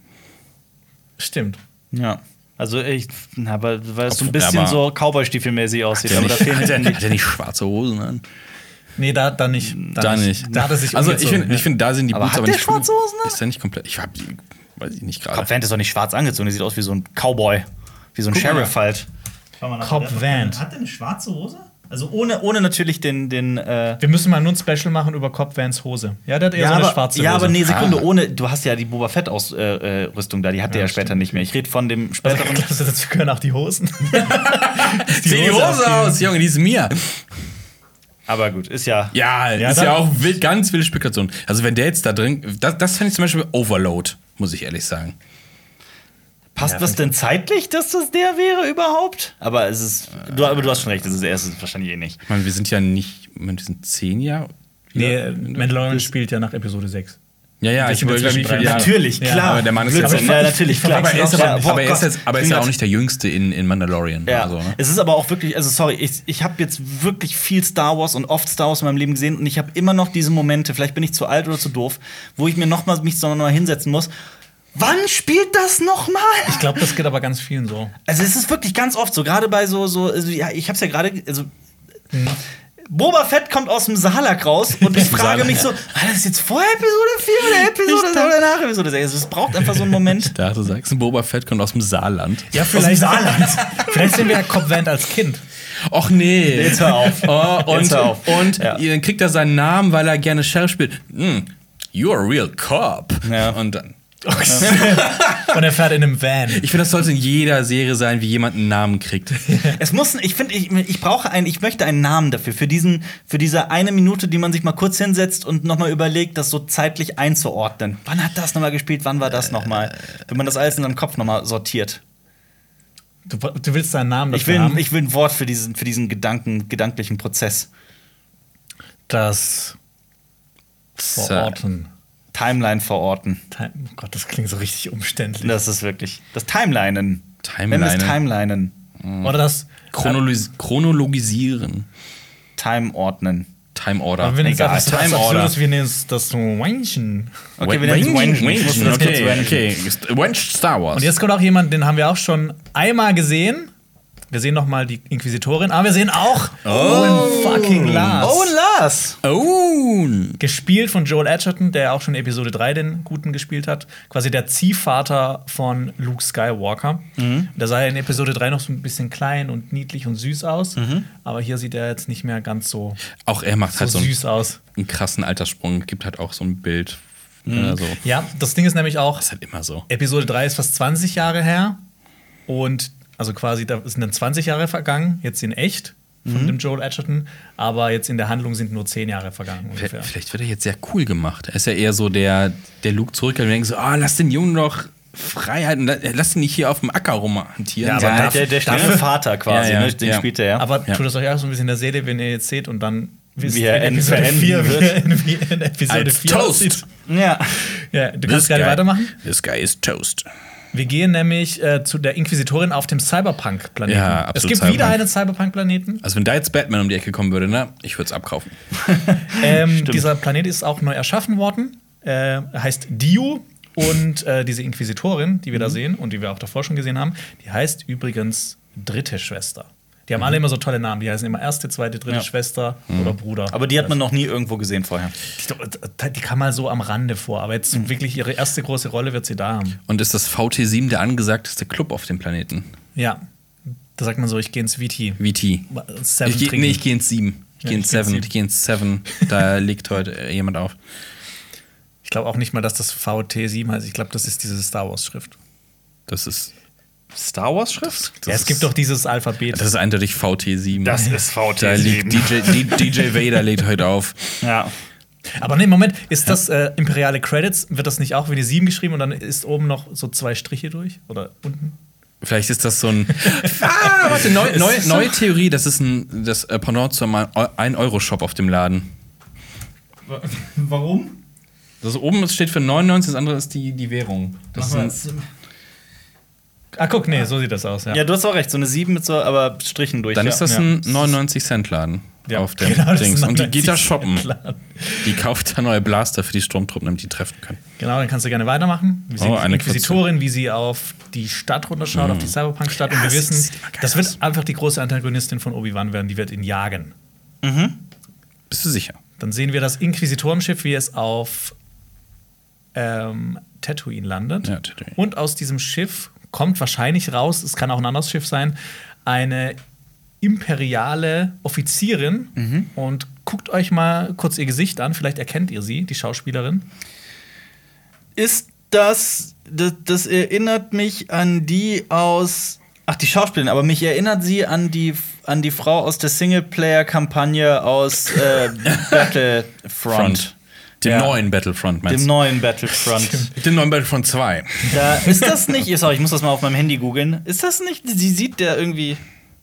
Stimmt. Ja. Also ich, na, aber weil es so ein bisschen so Cowboy-Stiefelmäßig aussieht, aber da nicht, fehlen er, die. hat er nicht schwarze Hosen an? Nee, da, da nicht. Da nicht. Da hat er sich also ich finde, ja. ich find, da sind die Aber Boots hat aber der nicht schwarze Hosen an? Ist der nicht komplett? Ich hab die, weiß ich nicht gerade. Cobb Vant ist doch nicht schwarz angezogen, der sieht aus wie so ein Cowboy. Wie so ein Guck mal. Sheriff halt. Cobb Vant. Hat der eine schwarze Hose? Also ohne, ohne natürlich den. den äh Wir müssen mal nur ein Special machen über Cobb Vans Hose. Ja, der hat eher so eine aber, schwarze ja, Hose. aber nee, Sekunde, Ah. ohne. Du hast ja die Boba Fett-Rüstung äh, äh, Rüstung da, die hat der ja, später nicht mehr. Ich rede von dem späteren. Also, dazu gehören auch die Hosen. <laughs> Sieh die Hose aus, Junge, die ist mir. aber gut, ist ja. Ja, Ja, ist ja auch wild, ganz wilde Spekulation. Also wenn der jetzt da drin, das, das fand ich zum Beispiel Overload, muss ich ehrlich sagen. Passt Ja, das denn zeitlich, dass das der wäre überhaupt? Aber es ist. Du, aber du hast schon recht, das ist er ist es wahrscheinlich eh nicht. Ich meine, wir sind ja nicht, wir sind zehn Jahre. nee, Mandalorian spielt ja nach Episode 6. Ja, ja, ich überlege, wie viele. Jahre. Natürlich, Ja, klar. aber der Mann ist jetzt- ja, natürlich, klar. Aber er ist, Ja, aber, boah, aber er ist, jetzt, aber er ist ja auch nicht der Jüngste in, in Mandalorian. Ja, Also, ne? es ist aber auch wirklich, also sorry, ich, ich habe jetzt wirklich viel Star Wars und oft Star Wars in meinem Leben gesehen und ich habe immer noch diese Momente, vielleicht bin ich zu alt oder zu doof, wo ich mir noch mal, mich so noch mal hinsetzen muss. Wann spielt das noch mal? Ich glaube, das geht aber ganz vielen so. Also es ist wirklich ganz oft so, gerade bei so, so also, ja, ich habe es ja gerade, also Boba Fett kommt aus dem Salak raus und <laughs> ich frage mich so, war das jetzt vor Episode 4 oder Episode oder nach Episode 6? Also, es braucht einfach so einen Moment. Ich dachte, du sagst, Boba Fett kommt aus dem Saarland. Ja, vielleicht <laughs> vielleicht sehen wir ja Vanth als Kind. Och nee. Jetzt hör auf. Oh, und Jetzt hör auf. und Ja. dann kriegt er seinen Namen, weil er gerne Sheriff spielt. Hm, you're a real cop. Ja. Und dann. <laughs> Und er fährt in einem Van. Ich finde, das sollte in jeder Serie sein, wie jemand einen Namen kriegt. <laughs> Es muss, ich finde, ich, ich brauche einen, ich möchte einen Namen dafür, für diesen, für diese eine Minute, die man sich mal kurz hinsetzt und nochmal überlegt, das so zeitlich einzuordnen. Wann hat das nochmal gespielt, wann war das nochmal? Wenn man das alles in seinem Kopf nochmal sortiert. Du, du willst seinen Namen Ich dafür will, haben? ich will ein Wort für diesen, für diesen Gedanken, gedanklichen Prozess. das Verorten. Timeline verorten. Time- Oh Gott, das klingt so richtig umständlich. Das ist wirklich. Das Timelinen. Timelinen. Nennen wir es Timelinen. Oder das Chronolis chronologisieren. Time ordnen. Time Order. Aber wenn es Egal. so Time absurd Order. ist, wir nennen es das so Wenchen. Okay, wir nennen es Wenchen. Das Okay, okay. Wench Star Wars. Und jetzt kommt auch jemand, den haben wir auch schon einmal gesehen. Wir sehen noch mal die Inquisitorin, aber wir sehen auch Owen fucking Lars. Oh, Lars! oh. Gespielt von Joel Edgerton, der auch schon in Episode 3 den Guten gespielt hat. Quasi der Ziehvater von Luke Skywalker. Da sah er in Episode 3 noch so ein bisschen klein und niedlich und süß aus. Aber hier sieht er jetzt nicht mehr ganz so, Auch er macht so halt so einen, süß aus. einen krassen Alterssprung. Gibt halt auch so ein Bild. Also, Ja, das Ding ist nämlich auch, ist halt immer so. Episode 3 ist fast 20 Jahre her. Und also quasi, da sind dann 20 Jahre vergangen, jetzt in echt von dem Joel Edgerton. Aber jetzt in der Handlung sind nur 10 Jahre vergangen ungefähr. Vielleicht wird er jetzt sehr cool gemacht. Er ist ja eher so der, der Luke zurück und denkt so, ah, lass den Jungen doch Freiheit und lass ihn nicht hier auf dem Acker rumhantieren. Ja, aber Ja, darf- der, der strenge Vater quasi, Ja, ja, ne? den spielt er ja. Aber tut es euch auch so ein bisschen in der Seele, wenn ihr jetzt seht und dann wisst, Wie er in Episode verenden 4, wie wird. in, <laughs> wie in Episode Als 4 Toast. aussieht. ja. Ja, du This kannst gerne guy- weitermachen. This guy is toast. Wir gehen nämlich äh, zu der Inquisitorin auf dem Cyberpunk-Planeten. Ja, es absolut gibt wieder Cyberpunk. einen Cyberpunk-Planeten. Also wenn da jetzt Batman um die Ecke kommen würde, ne, ich würde es abkaufen. <laughs> Ähm, dieser Planet ist auch neu erschaffen worden. Äh, heißt Dio. Und äh, diese Inquisitorin, die wir Mhm. da sehen und die wir auch davor schon gesehen haben, die heißt übrigens dritte Schwester. Die Mhm. haben alle immer so tolle Namen. Die heißen immer erste, zweite, dritte Ja. Schwester oder Bruder. Aber die hat man noch nie irgendwo gesehen vorher. die, die kam mal so am Rande vor. Aber jetzt Mhm. wirklich ihre erste große Rolle wird sie da haben. Und ist das VT7 der angesagteste Club auf dem Planeten? Ja. Da sagt man so, ich gehe ins VT. VT. Seven Ich geh, nee, ich gehe ins 7. Ich Ja, gehe ins geh ins 7. Sieben. Ich gehe ins 7. Da <laughs> liegt heute äh, jemand auf. Ich glaube auch nicht mal, dass das VT7 heißt. Ich glaube, das ist diese Star Wars-Schrift. Das ist. Star Wars Schrift? Ja, es gibt doch dieses Alphabet. Das ist eindeutig VT7. Das ist VT7. Da liegt DJ, DJ Vader lädt heute auf. Ja. Aber nee, Moment, ist das äh, imperiale Credits? Wird das nicht auch wie die 7 geschrieben und dann ist oben noch so zwei Striche durch? Oder unten? Vielleicht ist das so ein. <laughs> ah, warte, neu, neu, neue Theorie. Das ist ein, das äh, Pendant zum 1-Euro-Shop auf dem Laden. Warum? Das oben steht für 99, das andere ist die, die Währung. Das ist ein, Ah, guck, nee, so sieht das aus, ja. Ja, du hast auch recht. So eine 7 mit so, aber Strichen durch. dann ja. ist das ja. ein 99-Cent-Laden Ja, auf dem genau, das ist Dings. Und die geht da 99 shoppen. Die kauft da neue Blaster für die Sturmtruppen, damit die treffen können. Genau, dann kannst du gerne weitermachen. Wir sehen Oh, die eine Inquisitorin, wie sie auf die Stadt runterschaut, auf die Cyberpunk-Stadt. Und wir das wissen, das wird aus. einfach die große Antagonistin von Obi-Wan werden. Die wird ihn jagen. Bist du sicher? Dann sehen wir das Inquisitorenschiff, wie es auf ähm, Tatooine landet. Ja, Tatooine. Und aus diesem Schiff kommt wahrscheinlich raus, es kann auch ein anderes Schiff sein, eine imperiale Offizierin. Mhm. Und guckt euch mal kurz ihr Gesicht an, vielleicht erkennt ihr sie, die Schauspielerin. Ist das, das. Das erinnert mich an die aus. Ach, die Schauspielerin, aber mich erinnert sie an die, an die Frau aus der Singleplayer-Kampagne aus äh, <laughs> Battlefront. Front. Dem Ja. neuen Battlefront, meinst Dem du? neuen Battlefront. <laughs> Dem neuen Battlefront 2. da, ist das nicht. Sorry, ich muss das mal auf meinem Handy googeln. Ist das nicht. Sie sieht der irgendwie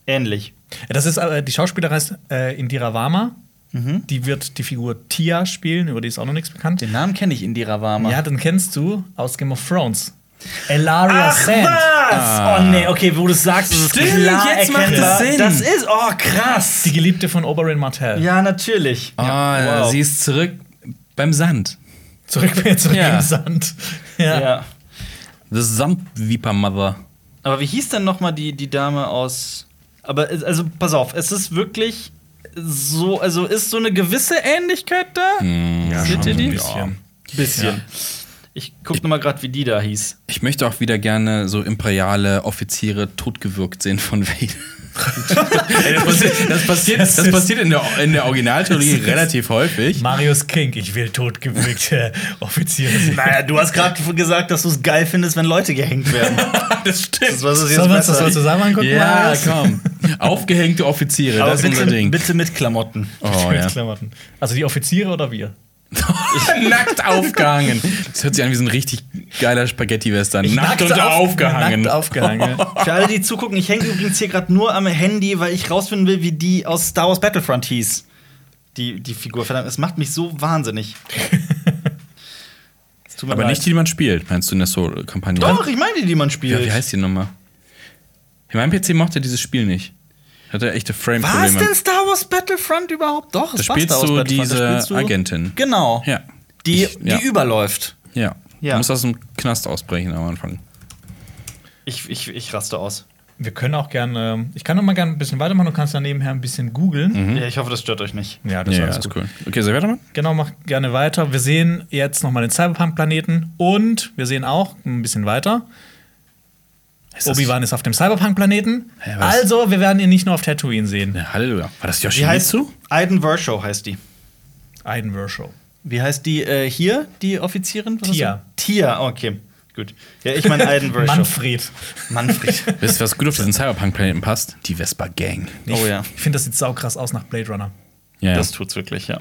ähnlich. Das ist äh, die Schauspielerin heißt äh, Indira Varma. Mhm. Die wird die Figur Tia spielen, über die ist auch noch nichts bekannt. Den Namen kenne ich, Indira Varma. Ja, den kennst du aus Game of Thrones. Elaria Sand. was? Oh nee, okay, wo du es sagst, ist es Stimmt, klar jetzt macht es erkennbar. Sinn. Das ist, oh krass. Die Geliebte von Oberyn Martell. Ja, natürlich. Ah, wow. sie ist zurück beim Sand. Zurück, <laughs> zurück Ja. im Sand. Ja. Ja. The Sandviper Mother. Aber wie hieß denn noch mal die, die Dame aus. Aber es- also, pass auf, es ist wirklich. so, also ist so eine gewisse Ähnlichkeit da? Ja, Seht schon ihr die? ein bisschen. Bisschen. Ich guck noch mal gerade, wie die da hieß. Ich möchte auch wieder gerne so imperiale Offiziere totgewürgt sehen von <laughs> Vader. Ey, das, passiert, <laughs> das, passiert, das passiert in der, in der Originaltheorie relativ häufig. Marius King, ich will totgewürgte <laughs> Offiziere sehen. Naja, du hast gerade gesagt, dass du es geil findest, wenn Leute gehängt werden. <laughs> Das stimmt. Das jetzt Sollen wir uns das mal zusammen angucken, Ja, Marius? komm. Aufgehängte Offiziere, Aber das ist unser bitte, Ding. bitte mit Klamotten. Oh, Mit ja. Klamotten. Also die Offiziere oder wir? <laughs> Nackt aufgehangen. Das hört sich an wie so ein richtig geiler Spaghetti-Western. Nackt, und auf- aufgehangen. Nackt aufgehangen. Für alle, die zugucken, ich hänge übrigens hier gerade nur am Handy, weil ich rausfinden will, wie die aus Star Wars Battlefront hieß. Die, die Figur, verdammt, es macht mich so wahnsinnig. <laughs> Aber leid. nicht die, die man spielt, meinst du in der Solo-Kampagne? Doch, ich meine die, die man Ja, spielt. wie heißt die nochmal? Mein PC mochte dieses Spiel nicht. Hatte echte Was Frame-Probleme. denn Star Wars Battlefront überhaupt? Doch, Da es war spielst Star Wars du Battlefront. Da diese spielst du- Agentin. Genau. Ja. Die, Ich- ja. die überläuft. Ja. Ja. Du musst aus dem Knast ausbrechen am Anfang. Ich, ich, ich raste aus. Wir können auch gerne, ich kann noch mal gerne ein bisschen weitermachen, du kannst dann nebenher ein bisschen googeln. Ja, ich hoffe, das stört euch nicht. Ja, das Mhm. Ja, ist cool. Okay, soll ich weitermachen? Genau, mach gerne weiter. Wir sehen jetzt noch mal den Cyberpunk-Planeten und wir sehen auch ein bisschen weiter. Obi-Wan ist auf dem Cyberpunk-Planeten. Was? Also, wir werden ihn nicht nur auf Tatooine sehen. Ja, Halleluja. War das Wie heißt Yoshimitsu? Aiden Vershow heißt die. Aiden Vershow. Wie heißt die äh, hier, die Offizierin? Was Tia. du? Tia, okay. Gut. Ja, ich meine Aiden <laughs> Vershow. Manfred. Manfred. <laughs> Wisst ihr, was gut auf diesen Cyberpunk-Planeten passt? Die Vespa Gang. Oh ja. Ich finde, das sieht saukrass aus nach Blade Runner. Ja. Das tut's wirklich, ja.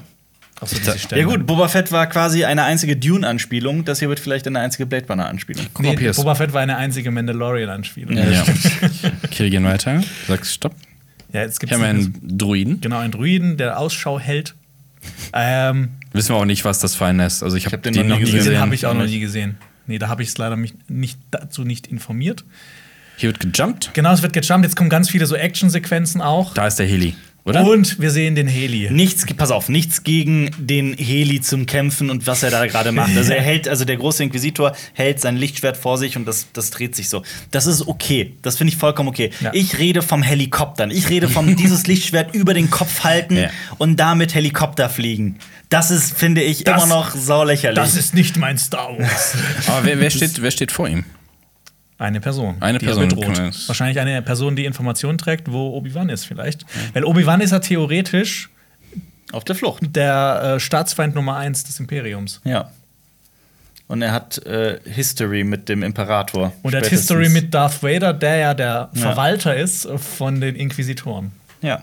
So Ich da- diese Stelle. Ja gut, Boba Fett war quasi eine einzige Dune-Anspielung. Das hier wird vielleicht eine einzige Blade Runner-Anspielung. Guck mal, Nee. Boba Fett war eine einzige Mandalorian-Anspielung. Ja. <laughs> okay, wir gehen weiter. Sagst Stopp. Ja, jetzt gibt Hier haben wir einen Druiden. genau einen Druiden, der Ausschau hält. Ähm, Wissen wir auch nicht, was das für ein ist. Also ich hab habe den den, noch nie gesehen. den gesehen. habe ich auch noch nie gesehen. Nee, da habe ich es leider mich nicht, dazu nicht informiert. Hier wird gejumpt. Genau, es wird gejumpt. Jetzt kommen ganz viele so Action-Sequenzen auch. Da ist der Heli, oder? Und wir sehen den Heli. Nichts, pass auf, nichts gegen den Heli zum Kämpfen und was er da gerade macht. Also er <laughs> hält, also der große Inquisitor hält sein Lichtschwert vor sich und das, das dreht sich so. Das ist okay. Das finde ich vollkommen okay. Ja. Ich rede vom Helikoptern. Ich rede vom <laughs> dieses Lichtschwert über den Kopf halten Ja. und damit Helikopter fliegen. Das ist, finde ich, Das- immer noch saulächerlich. Das ist nicht mein Star Wars. Aber wer, wer, steht, wer steht vor ihm? Eine Person. Eine die Person, Wahrscheinlich eine Person, die Informationen trägt, wo Obi-Wan ist, vielleicht. Weil Obi-Wan ist ja theoretisch auf der Flucht. der äh, Staatsfeind Nummer eins des Imperiums. Ja. Und er hat äh, History mit dem Imperator. Und er hat. History mit Darth Vader, der ja der Ja. Verwalter ist von den Inquisitoren. Ja.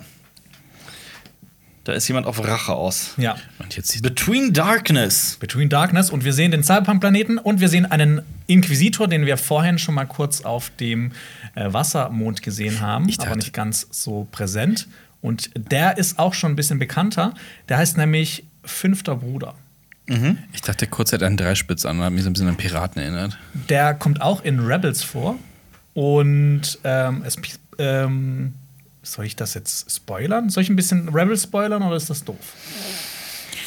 Da ist jemand auf Rache aus. Ja. Und jetzt Between Darkness. Between Darkness und wir sehen den Cyberpunk-Planeten und wir sehen einen Inquisitor, den wir vorhin schon mal kurz auf dem äh, Wassermond gesehen haben, Ich aber nicht ganz so präsent. Und der ist auch schon ein bisschen bekannter. Der heißt nämlich Fünfter Bruder. Ich dachte kurz, er hat einen Dreispitz an und hat mich so ein bisschen an Piraten erinnert. Der kommt auch in Rebels vor. Und ähm, es, ähm, soll ich das jetzt spoilern? Soll ich ein bisschen Rebels spoilern oder ist das doof?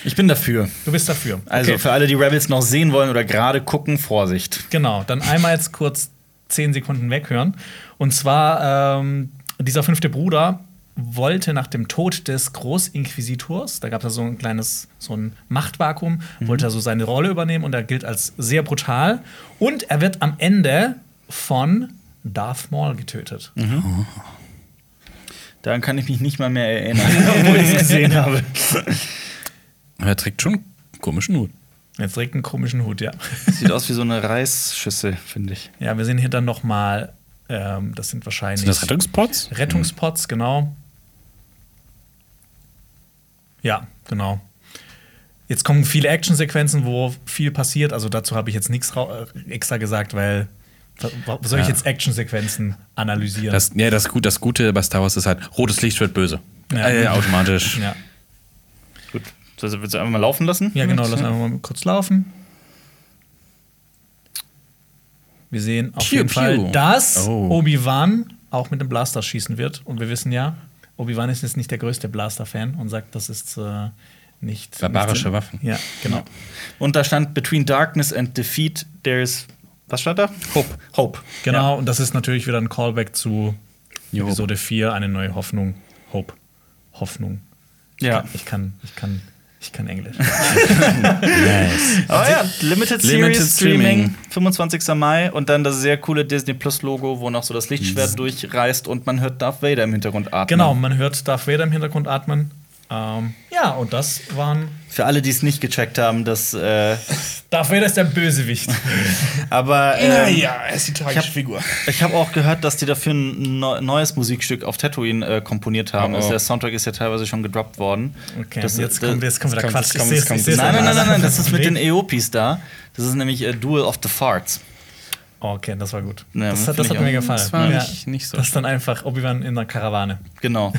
Ich bin dafür. Du bist dafür. Also Okay. für alle, die Rebels noch sehen wollen oder gerade gucken, Vorsicht. Genau, dann einmal jetzt kurz zehn Sekunden weghören. Und zwar, ähm, dieser fünfte Bruder wollte nach dem Tod des Großinquisitors, da gab es so ein kleines, so ein Machtvakuum, wollte er so seine Rolle übernehmen und er gilt als sehr brutal. Und er wird am Ende von Darth Maul getötet. Daran kann ich mich nicht mal mehr erinnern, <laughs> obwohl ich es gesehen <laughs> habe. Er trägt schon einen komischen Hut. Jetzt trägt einen komischen Hut, ja. Sieht aus wie so eine Reisschüssel, finde ich. Ja, wir sehen hier dann noch mal, ähm, das sind wahrscheinlich Sind das Rettungspots? Rettungspots, genau. Ja, genau. Jetzt kommen viele Actionsequenzen, wo viel passiert. Also dazu habe ich jetzt nichts äh, extra gesagt, weil soll ich Ja. jetzt Actionsequenzen analysieren? Das, ja, das, Gut, das Gute bei Star Wars ist halt, rotes Licht wird böse. Ja. Äh, automatisch. ja. Gut. Also willst du einfach mal laufen lassen? ja, genau. Lass einfach mal kurz laufen. Wir sehen auf Piu, jeden Fall, piu. dass Oh. Obi-Wan auch mit dem Blaster schießen wird. Und wir wissen ja, Obi-Wan ist jetzt nicht der größte Blaster-Fan und sagt, das ist äh, nicht. Barbarische nicht, Waffen. Ja, genau. Und da stand Between Darkness and Defeat, there is. Was stand da? Hope. Hope. Genau, und das ist natürlich wieder ein Callback zu Jo. Episode 4, eine neue Hoffnung. Hope. Hoffnung. Ja. Ich kann, ich kann, ich kann Englisch. <laughs> Aber ja, Limited Series Limited Streaming, Streaming. 25. Mai und dann das sehr coole Disney Plus Logo, wo noch so das Lichtschwert durchreißt und man hört Darth Vader im Hintergrund atmen. genau, man hört Darth Vader im Hintergrund atmen. Ähm, ja, und das waren. Für alle, die es nicht gecheckt haben, das. Äh, <laughs> Darth Vader ist der Bösewicht. <laughs> aber ähm, er ist die tragische Figur. ich habe auch gehört, dass die dafür ein neu- neues Musikstück auf Tatooine äh, komponiert haben. Oh, oh. Also der Soundtrack ist ja teilweise schon gedroppt worden. Okay, Das- jetzt, das- kommt, jetzt kommt wieder Quatsch. kommt- Ich ich kommt- seh's Nein, nein, nein, nein, nein, das ist mit den Weg. Eopis da. Das ist nämlich äh, Duel of the Farts. Okay, das war gut. Ja, das hat, das hat ich mir auch. gefallen. Das war ja. nicht- nicht so Das ist dann einfach Obi-Wan in der Karawane. Genau.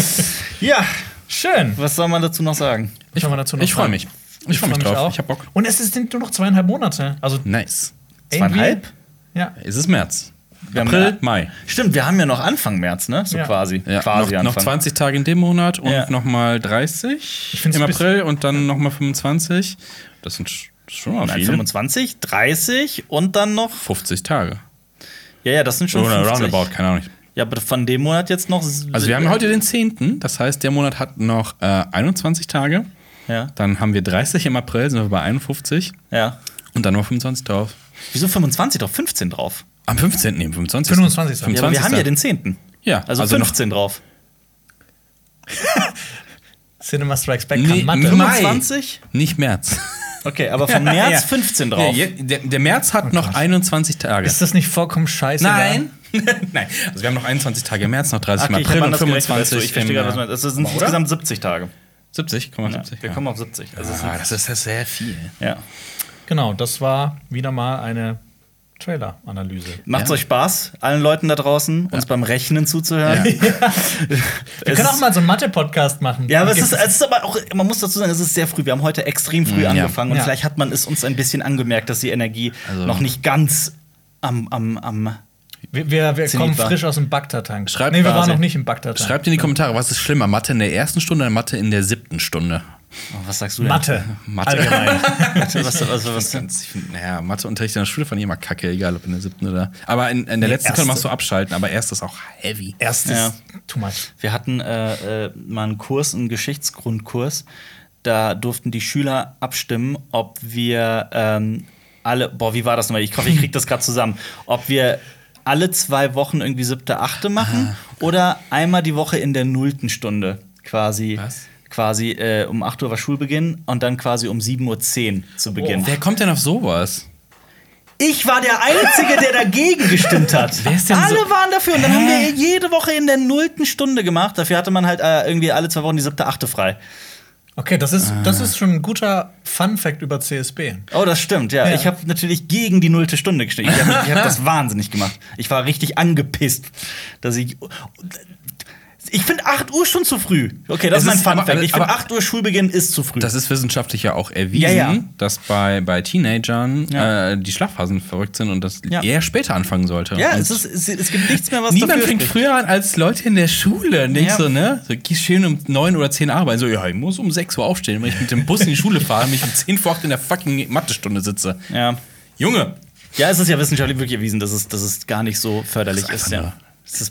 <laughs> ja, Schön. was soll man dazu noch sagen? Ich, Ich freue mich. Ich freue mich drauf. auch. Ich hab Bock. Und es sind nur noch zweieinhalb Monate. Also Nice. Zweieinhalb? Ja. Es ist März. Wir haben April, ja- Mai. Stimmt, wir haben ja noch Anfang März, ne? So Ja. quasi. Ja, quasi noch, noch Anfang. 20 Tage in dem Monat und Ja. noch mal 30 find's im April und dann noch mal 25. Das sind schon mal viele. 25, 30 und dann noch. 50 Tage. Ja, ja, das sind schon Oder 50. roundabout, keine Ahnung. Ja, aber von dem Monat jetzt noch. Also wir haben heute den 10., das heißt, der Monat hat noch äh, 21 Tage. Ja, Dann haben wir 30 im April, sind wir bei 51 ja. und dann noch 25 drauf. Wieso 25 drauf? 15 drauf. Am 15. Nee, 25. 25. Ja, aber wir haben ja den 10. Ja, Also, also noch- 15 drauf. <laughs> Cinema Strikes Back Nee, kann. Mai. 25? Nicht März. Okay, aber vom <laughs> März Ja. 15 drauf. Ja, der, der März hat noch 21 Tage. Ist das nicht vollkommen scheiße? Nein. <laughs> Nein. Also wir haben noch 21 Tage im März, noch 30 Okay, April und anders gerechnet, 25 weißt du, Ich verstehe im, gerade, was du meinst. Es sind insgesamt 70 Tage. 70, komm mal Ja, 70. wir ja. kommen auf 70. Also es ist- Ah, das ist ja sehr viel. ja. Genau, das war wieder mal eine Trailer-Analyse. Macht's Ja. euch Spaß, allen Leuten da draußen, uns beim Rechnen zuzuhören? <laughs> Wir Es können auch mal so einen Mathe-Podcast machen. Ja, aber es ist, es ist aber auch, man muss dazu sagen, es ist sehr früh. Wir haben heute extrem früh Ja. angefangen und Ja. vielleicht hat man es uns ein bisschen angemerkt, dass die Energie Also- noch nicht ganz am, am, am. Wir wir, wir kommen war. frisch aus dem Bagdad-Tank. Schreibt nee, wir quasi- waren noch nicht im Bagdad-Tank. Schreibt in die Kommentare, was ist schlimmer, Mathe in der ersten Stunde oder Mathe in der siebten Stunde? Oh, was sagst du denn? Mathe. Mathe. Allgemein. <laughs> was, was, was, was, Ganz- ich find, naja, Matheunterricht in der Schule fand ich immer kacke, egal ob in der siebten oder. Aber in, in der letzten erste. kann man so abschalten, aber erstes auch heavy. Erstes Ja. too much. Wir hatten äh, äh, mal einen Kurs, einen Geschichtsgrundkurs. Da durften die Schüler abstimmen, ob wir ähm, alle, boah, wie war das nochmal? Ich hoffe, ich krieg das gerade zusammen. Ob wir alle zwei Wochen irgendwie siebte, achte machen Ah, oder einmal die Woche in der nullten Stunde quasi. Was? Quasi äh, um 8 Uhr war Schulbeginn und dann quasi um 7.10 Uhr zu Beginn. Wer kommt denn auf sowas? Ich war der Einzige, der dagegen gestimmt hat. Wer ist denn alle so- waren dafür. Und dann haben wir jede Woche in der nullten Stunde gemacht. Dafür hatte man halt äh, irgendwie alle zwei Wochen die siebte, achte frei. Okay, das ist, das Ah. ist schon ein guter Fun-Fact über CSB. Oh, das stimmt, ja. Ja. Ich habe natürlich gegen die nullte Stunde gestimmt. Ich habe hab <laughs> das wahnsinnig gemacht. Ich war richtig angepisst, dass ich. Ich finde 8 Uhr schon zu früh. Okay, das Es ist mein Fun Fact. Ich finde aber- 8 Uhr Schulbeginn ist zu früh. Das ist wissenschaftlich ja auch erwiesen, Ja, ja. dass bei, bei Teenagern Ja. äh, die Schlafphasen verrückt sind und das eher später anfangen sollte. ja, und es, ist, es, es gibt nichts mehr, was Niemand fängt früher an als Leute in der Schule. Nicht Ja. so, ne? So, geh schön um 9 oder 10 arbeiten. So, ja, ich muss um 6 Uhr aufstehen, wenn ich mit dem Bus in die Schule fahre und mich um 10 vor 8 in der fucking Mathestunde sitze. Ja. Junge! ja, es ist ja wissenschaftlich wirklich erwiesen, dass es, dass es gar nicht so förderlich Das ist ist. Ja.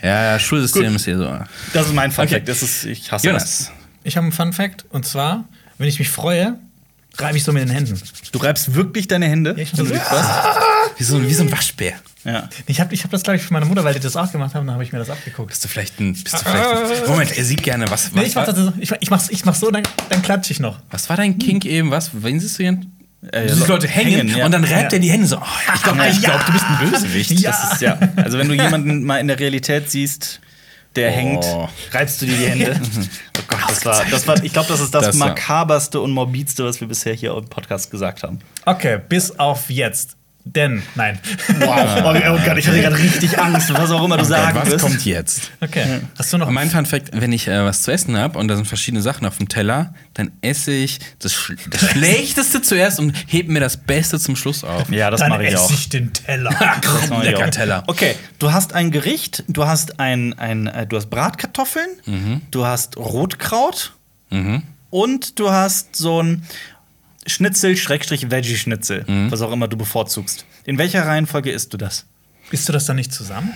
Ja, ja, Schulsystem Gut. ist hier so. das ist mein Fun Okay. Fact. Das ist, ich hasse Jonas, Ich habe einen Fun-Fact und zwar, wenn ich mich freue, reibe ich so mit den Händen. das. Du reibst wirklich deine Hände? Ja, ich dich freust? <laughs> wie so, wie so ein Waschbär. Ja. Ich habe ich hab das, glaube ich, für meine Mutter, weil die das auch gemacht haben, dann habe ich mir das abgeguckt. Bist du vielleicht ein. Bist du vielleicht ein Moment, er sieht gerne. Was, was, Nee, ich mach das so, ich, ich, mach's, ich mach's so, dann, dann klatsche ich noch. was war dein Kink eben? Was? Wen siehst du hier? Äh, du siehst Leute hängen, hängen, ja. und dann reibt Ja. er die Hände so. Oh, ich glaube, Ja. glaub, du bist ein Bösewicht. Ja. Das ist, ja. Also, wenn du <laughs> jemanden mal in der Realität siehst, der Oh. hängt, reibst du dir die Hände. <laughs> Oh Gott, das war, das war ich glaube, das ist das, Das makaberste und morbidste, was wir bisher hier im Podcast gesagt haben. Okay, bis auf jetzt. Denn, nein. Wow. <laughs> Oh, oh Gott, ich hatte gerade richtig Angst, was auch immer du Oh Gott, sagen was wirst. kommt jetzt? Okay. Hast du noch mein Fun Fact, wenn ich äh, was zu essen habe und da sind verschiedene Sachen auf dem Teller, dann esse ich das, Sch das <laughs> Schlechteste zuerst und hebe mir das Beste zum Schluss auf. Ja, das Dann mache ich esse auch. ich den Teller. <laughs> Lecker. Teller. Okay, du hast ein Gericht, du hast ein, ein äh, du hast Bratkartoffeln, du hast Rotkraut und du hast so ein Schnitzel, Schrägstrich Veggie-Schnitzel, was auch immer du bevorzugst. In welcher Reihenfolge isst du das? Isst du das dann nicht zusammen?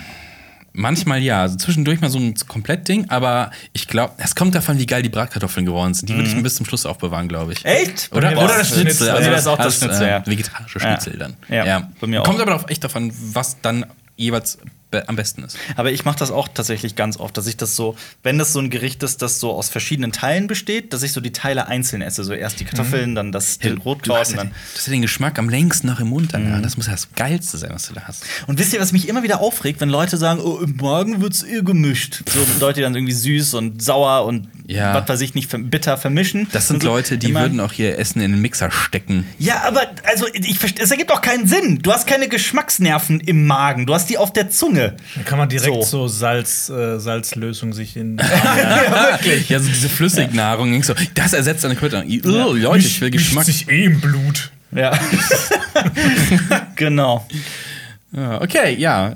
Manchmal ja, also zwischendurch mal so ein Komplettding, aber ich glaube, es kommt davon, wie geil die Bratkartoffeln geworden sind. Die würde ich mir bis zum Schluss aufbewahren, glaube ich. Echt? Oder, oder war das Schnitzel. Also mir ist auch das als, Schnitzel, ja. Vegetarische Ja. Schnitzel dann. Ja, bei mir auch. Kommt aber auch echt davon, was dann jeweils be am besten ist. Aber ich mache das auch tatsächlich ganz oft, dass ich das so, wenn das so ein Gericht ist, das so aus verschiedenen Teilen besteht, dass ich so die Teile einzeln esse. So erst die Kartoffeln, dann das den Du Rotkraut hast und ja dann. den, hast ja den Geschmack am längsten noch im Mund dann. Mhm. Ja. Das muss ja das Geilste sein, was du da hast. Und wisst ihr, was mich immer wieder aufregt, wenn Leute sagen, oh, im Magen wird's eh gemischt. So Leute, die dann irgendwie süß und sauer und Ja. was weiß ich nicht, bitter vermischen. Das sind so Leute, die immer- würden auch ihr Essen in den Mixer stecken. Ja, aber also ich es ergibt doch keinen Sinn. Du hast keine Geschmacksnerven im Magen, du hast die auf der Zunge. Da kann man direkt So. so, Salz, äh, Salzlösung sich in. <laughs> Ja, wirklich. Ja, so diese Flüssignahrung. Ja. So, das ersetzt eine Kräuter. Oh, Leute, ich will Geschmack. sich eh im Blut. Ja. <laughs> genau. Ja, okay, ja.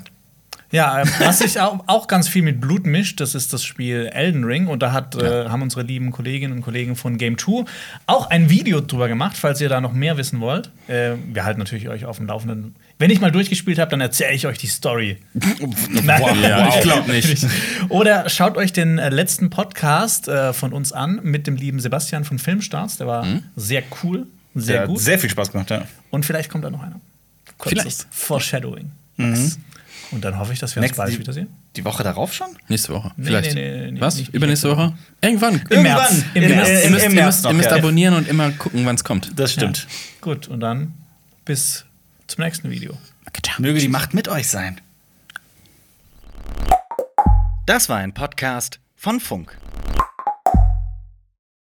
Ja, ähm, was sich auch, ganz viel mit Blut mischt, das ist das Spiel Elden Ring. Und da hat, äh, haben unsere lieben Kolleginnen und Kollegen von Game 2 auch ein Video drüber gemacht, falls ihr da noch mehr wissen wollt. Äh, wir halten natürlich euch auf dem Laufenden. Wenn ich mal durchgespielt habe, dann erzähle ich euch die Story. <laughs> Nein, Ja, ich glaub nicht. <laughs> Oder schaut euch den äh, letzten Podcast äh, von uns an mit dem lieben Sebastian von Filmstarts. Der war sehr cool, sehr Der hat gut. Sehr viel Spaß gemacht, ja. Und vielleicht kommt da noch einer. Kurzes Vielleicht. Foreshadowing. Und dann hoffe ich, dass wir uns Next- bald die- wiedersehen. Die Woche darauf schon? Nächste Woche. Nee, Vielleicht. nee, nee, nee, Was? nicht- Übernächste nicht Woche? Irgendwann. Im März. Im Im, März. Ihr im, müsst, März müsst, noch, ihr müsst ja. abonnieren und immer gucken, wann es kommt. Das stimmt. Gut, und dann bis zum nächsten Video. Möge die Macht mit euch sein. Das war ein Podcast von Funk.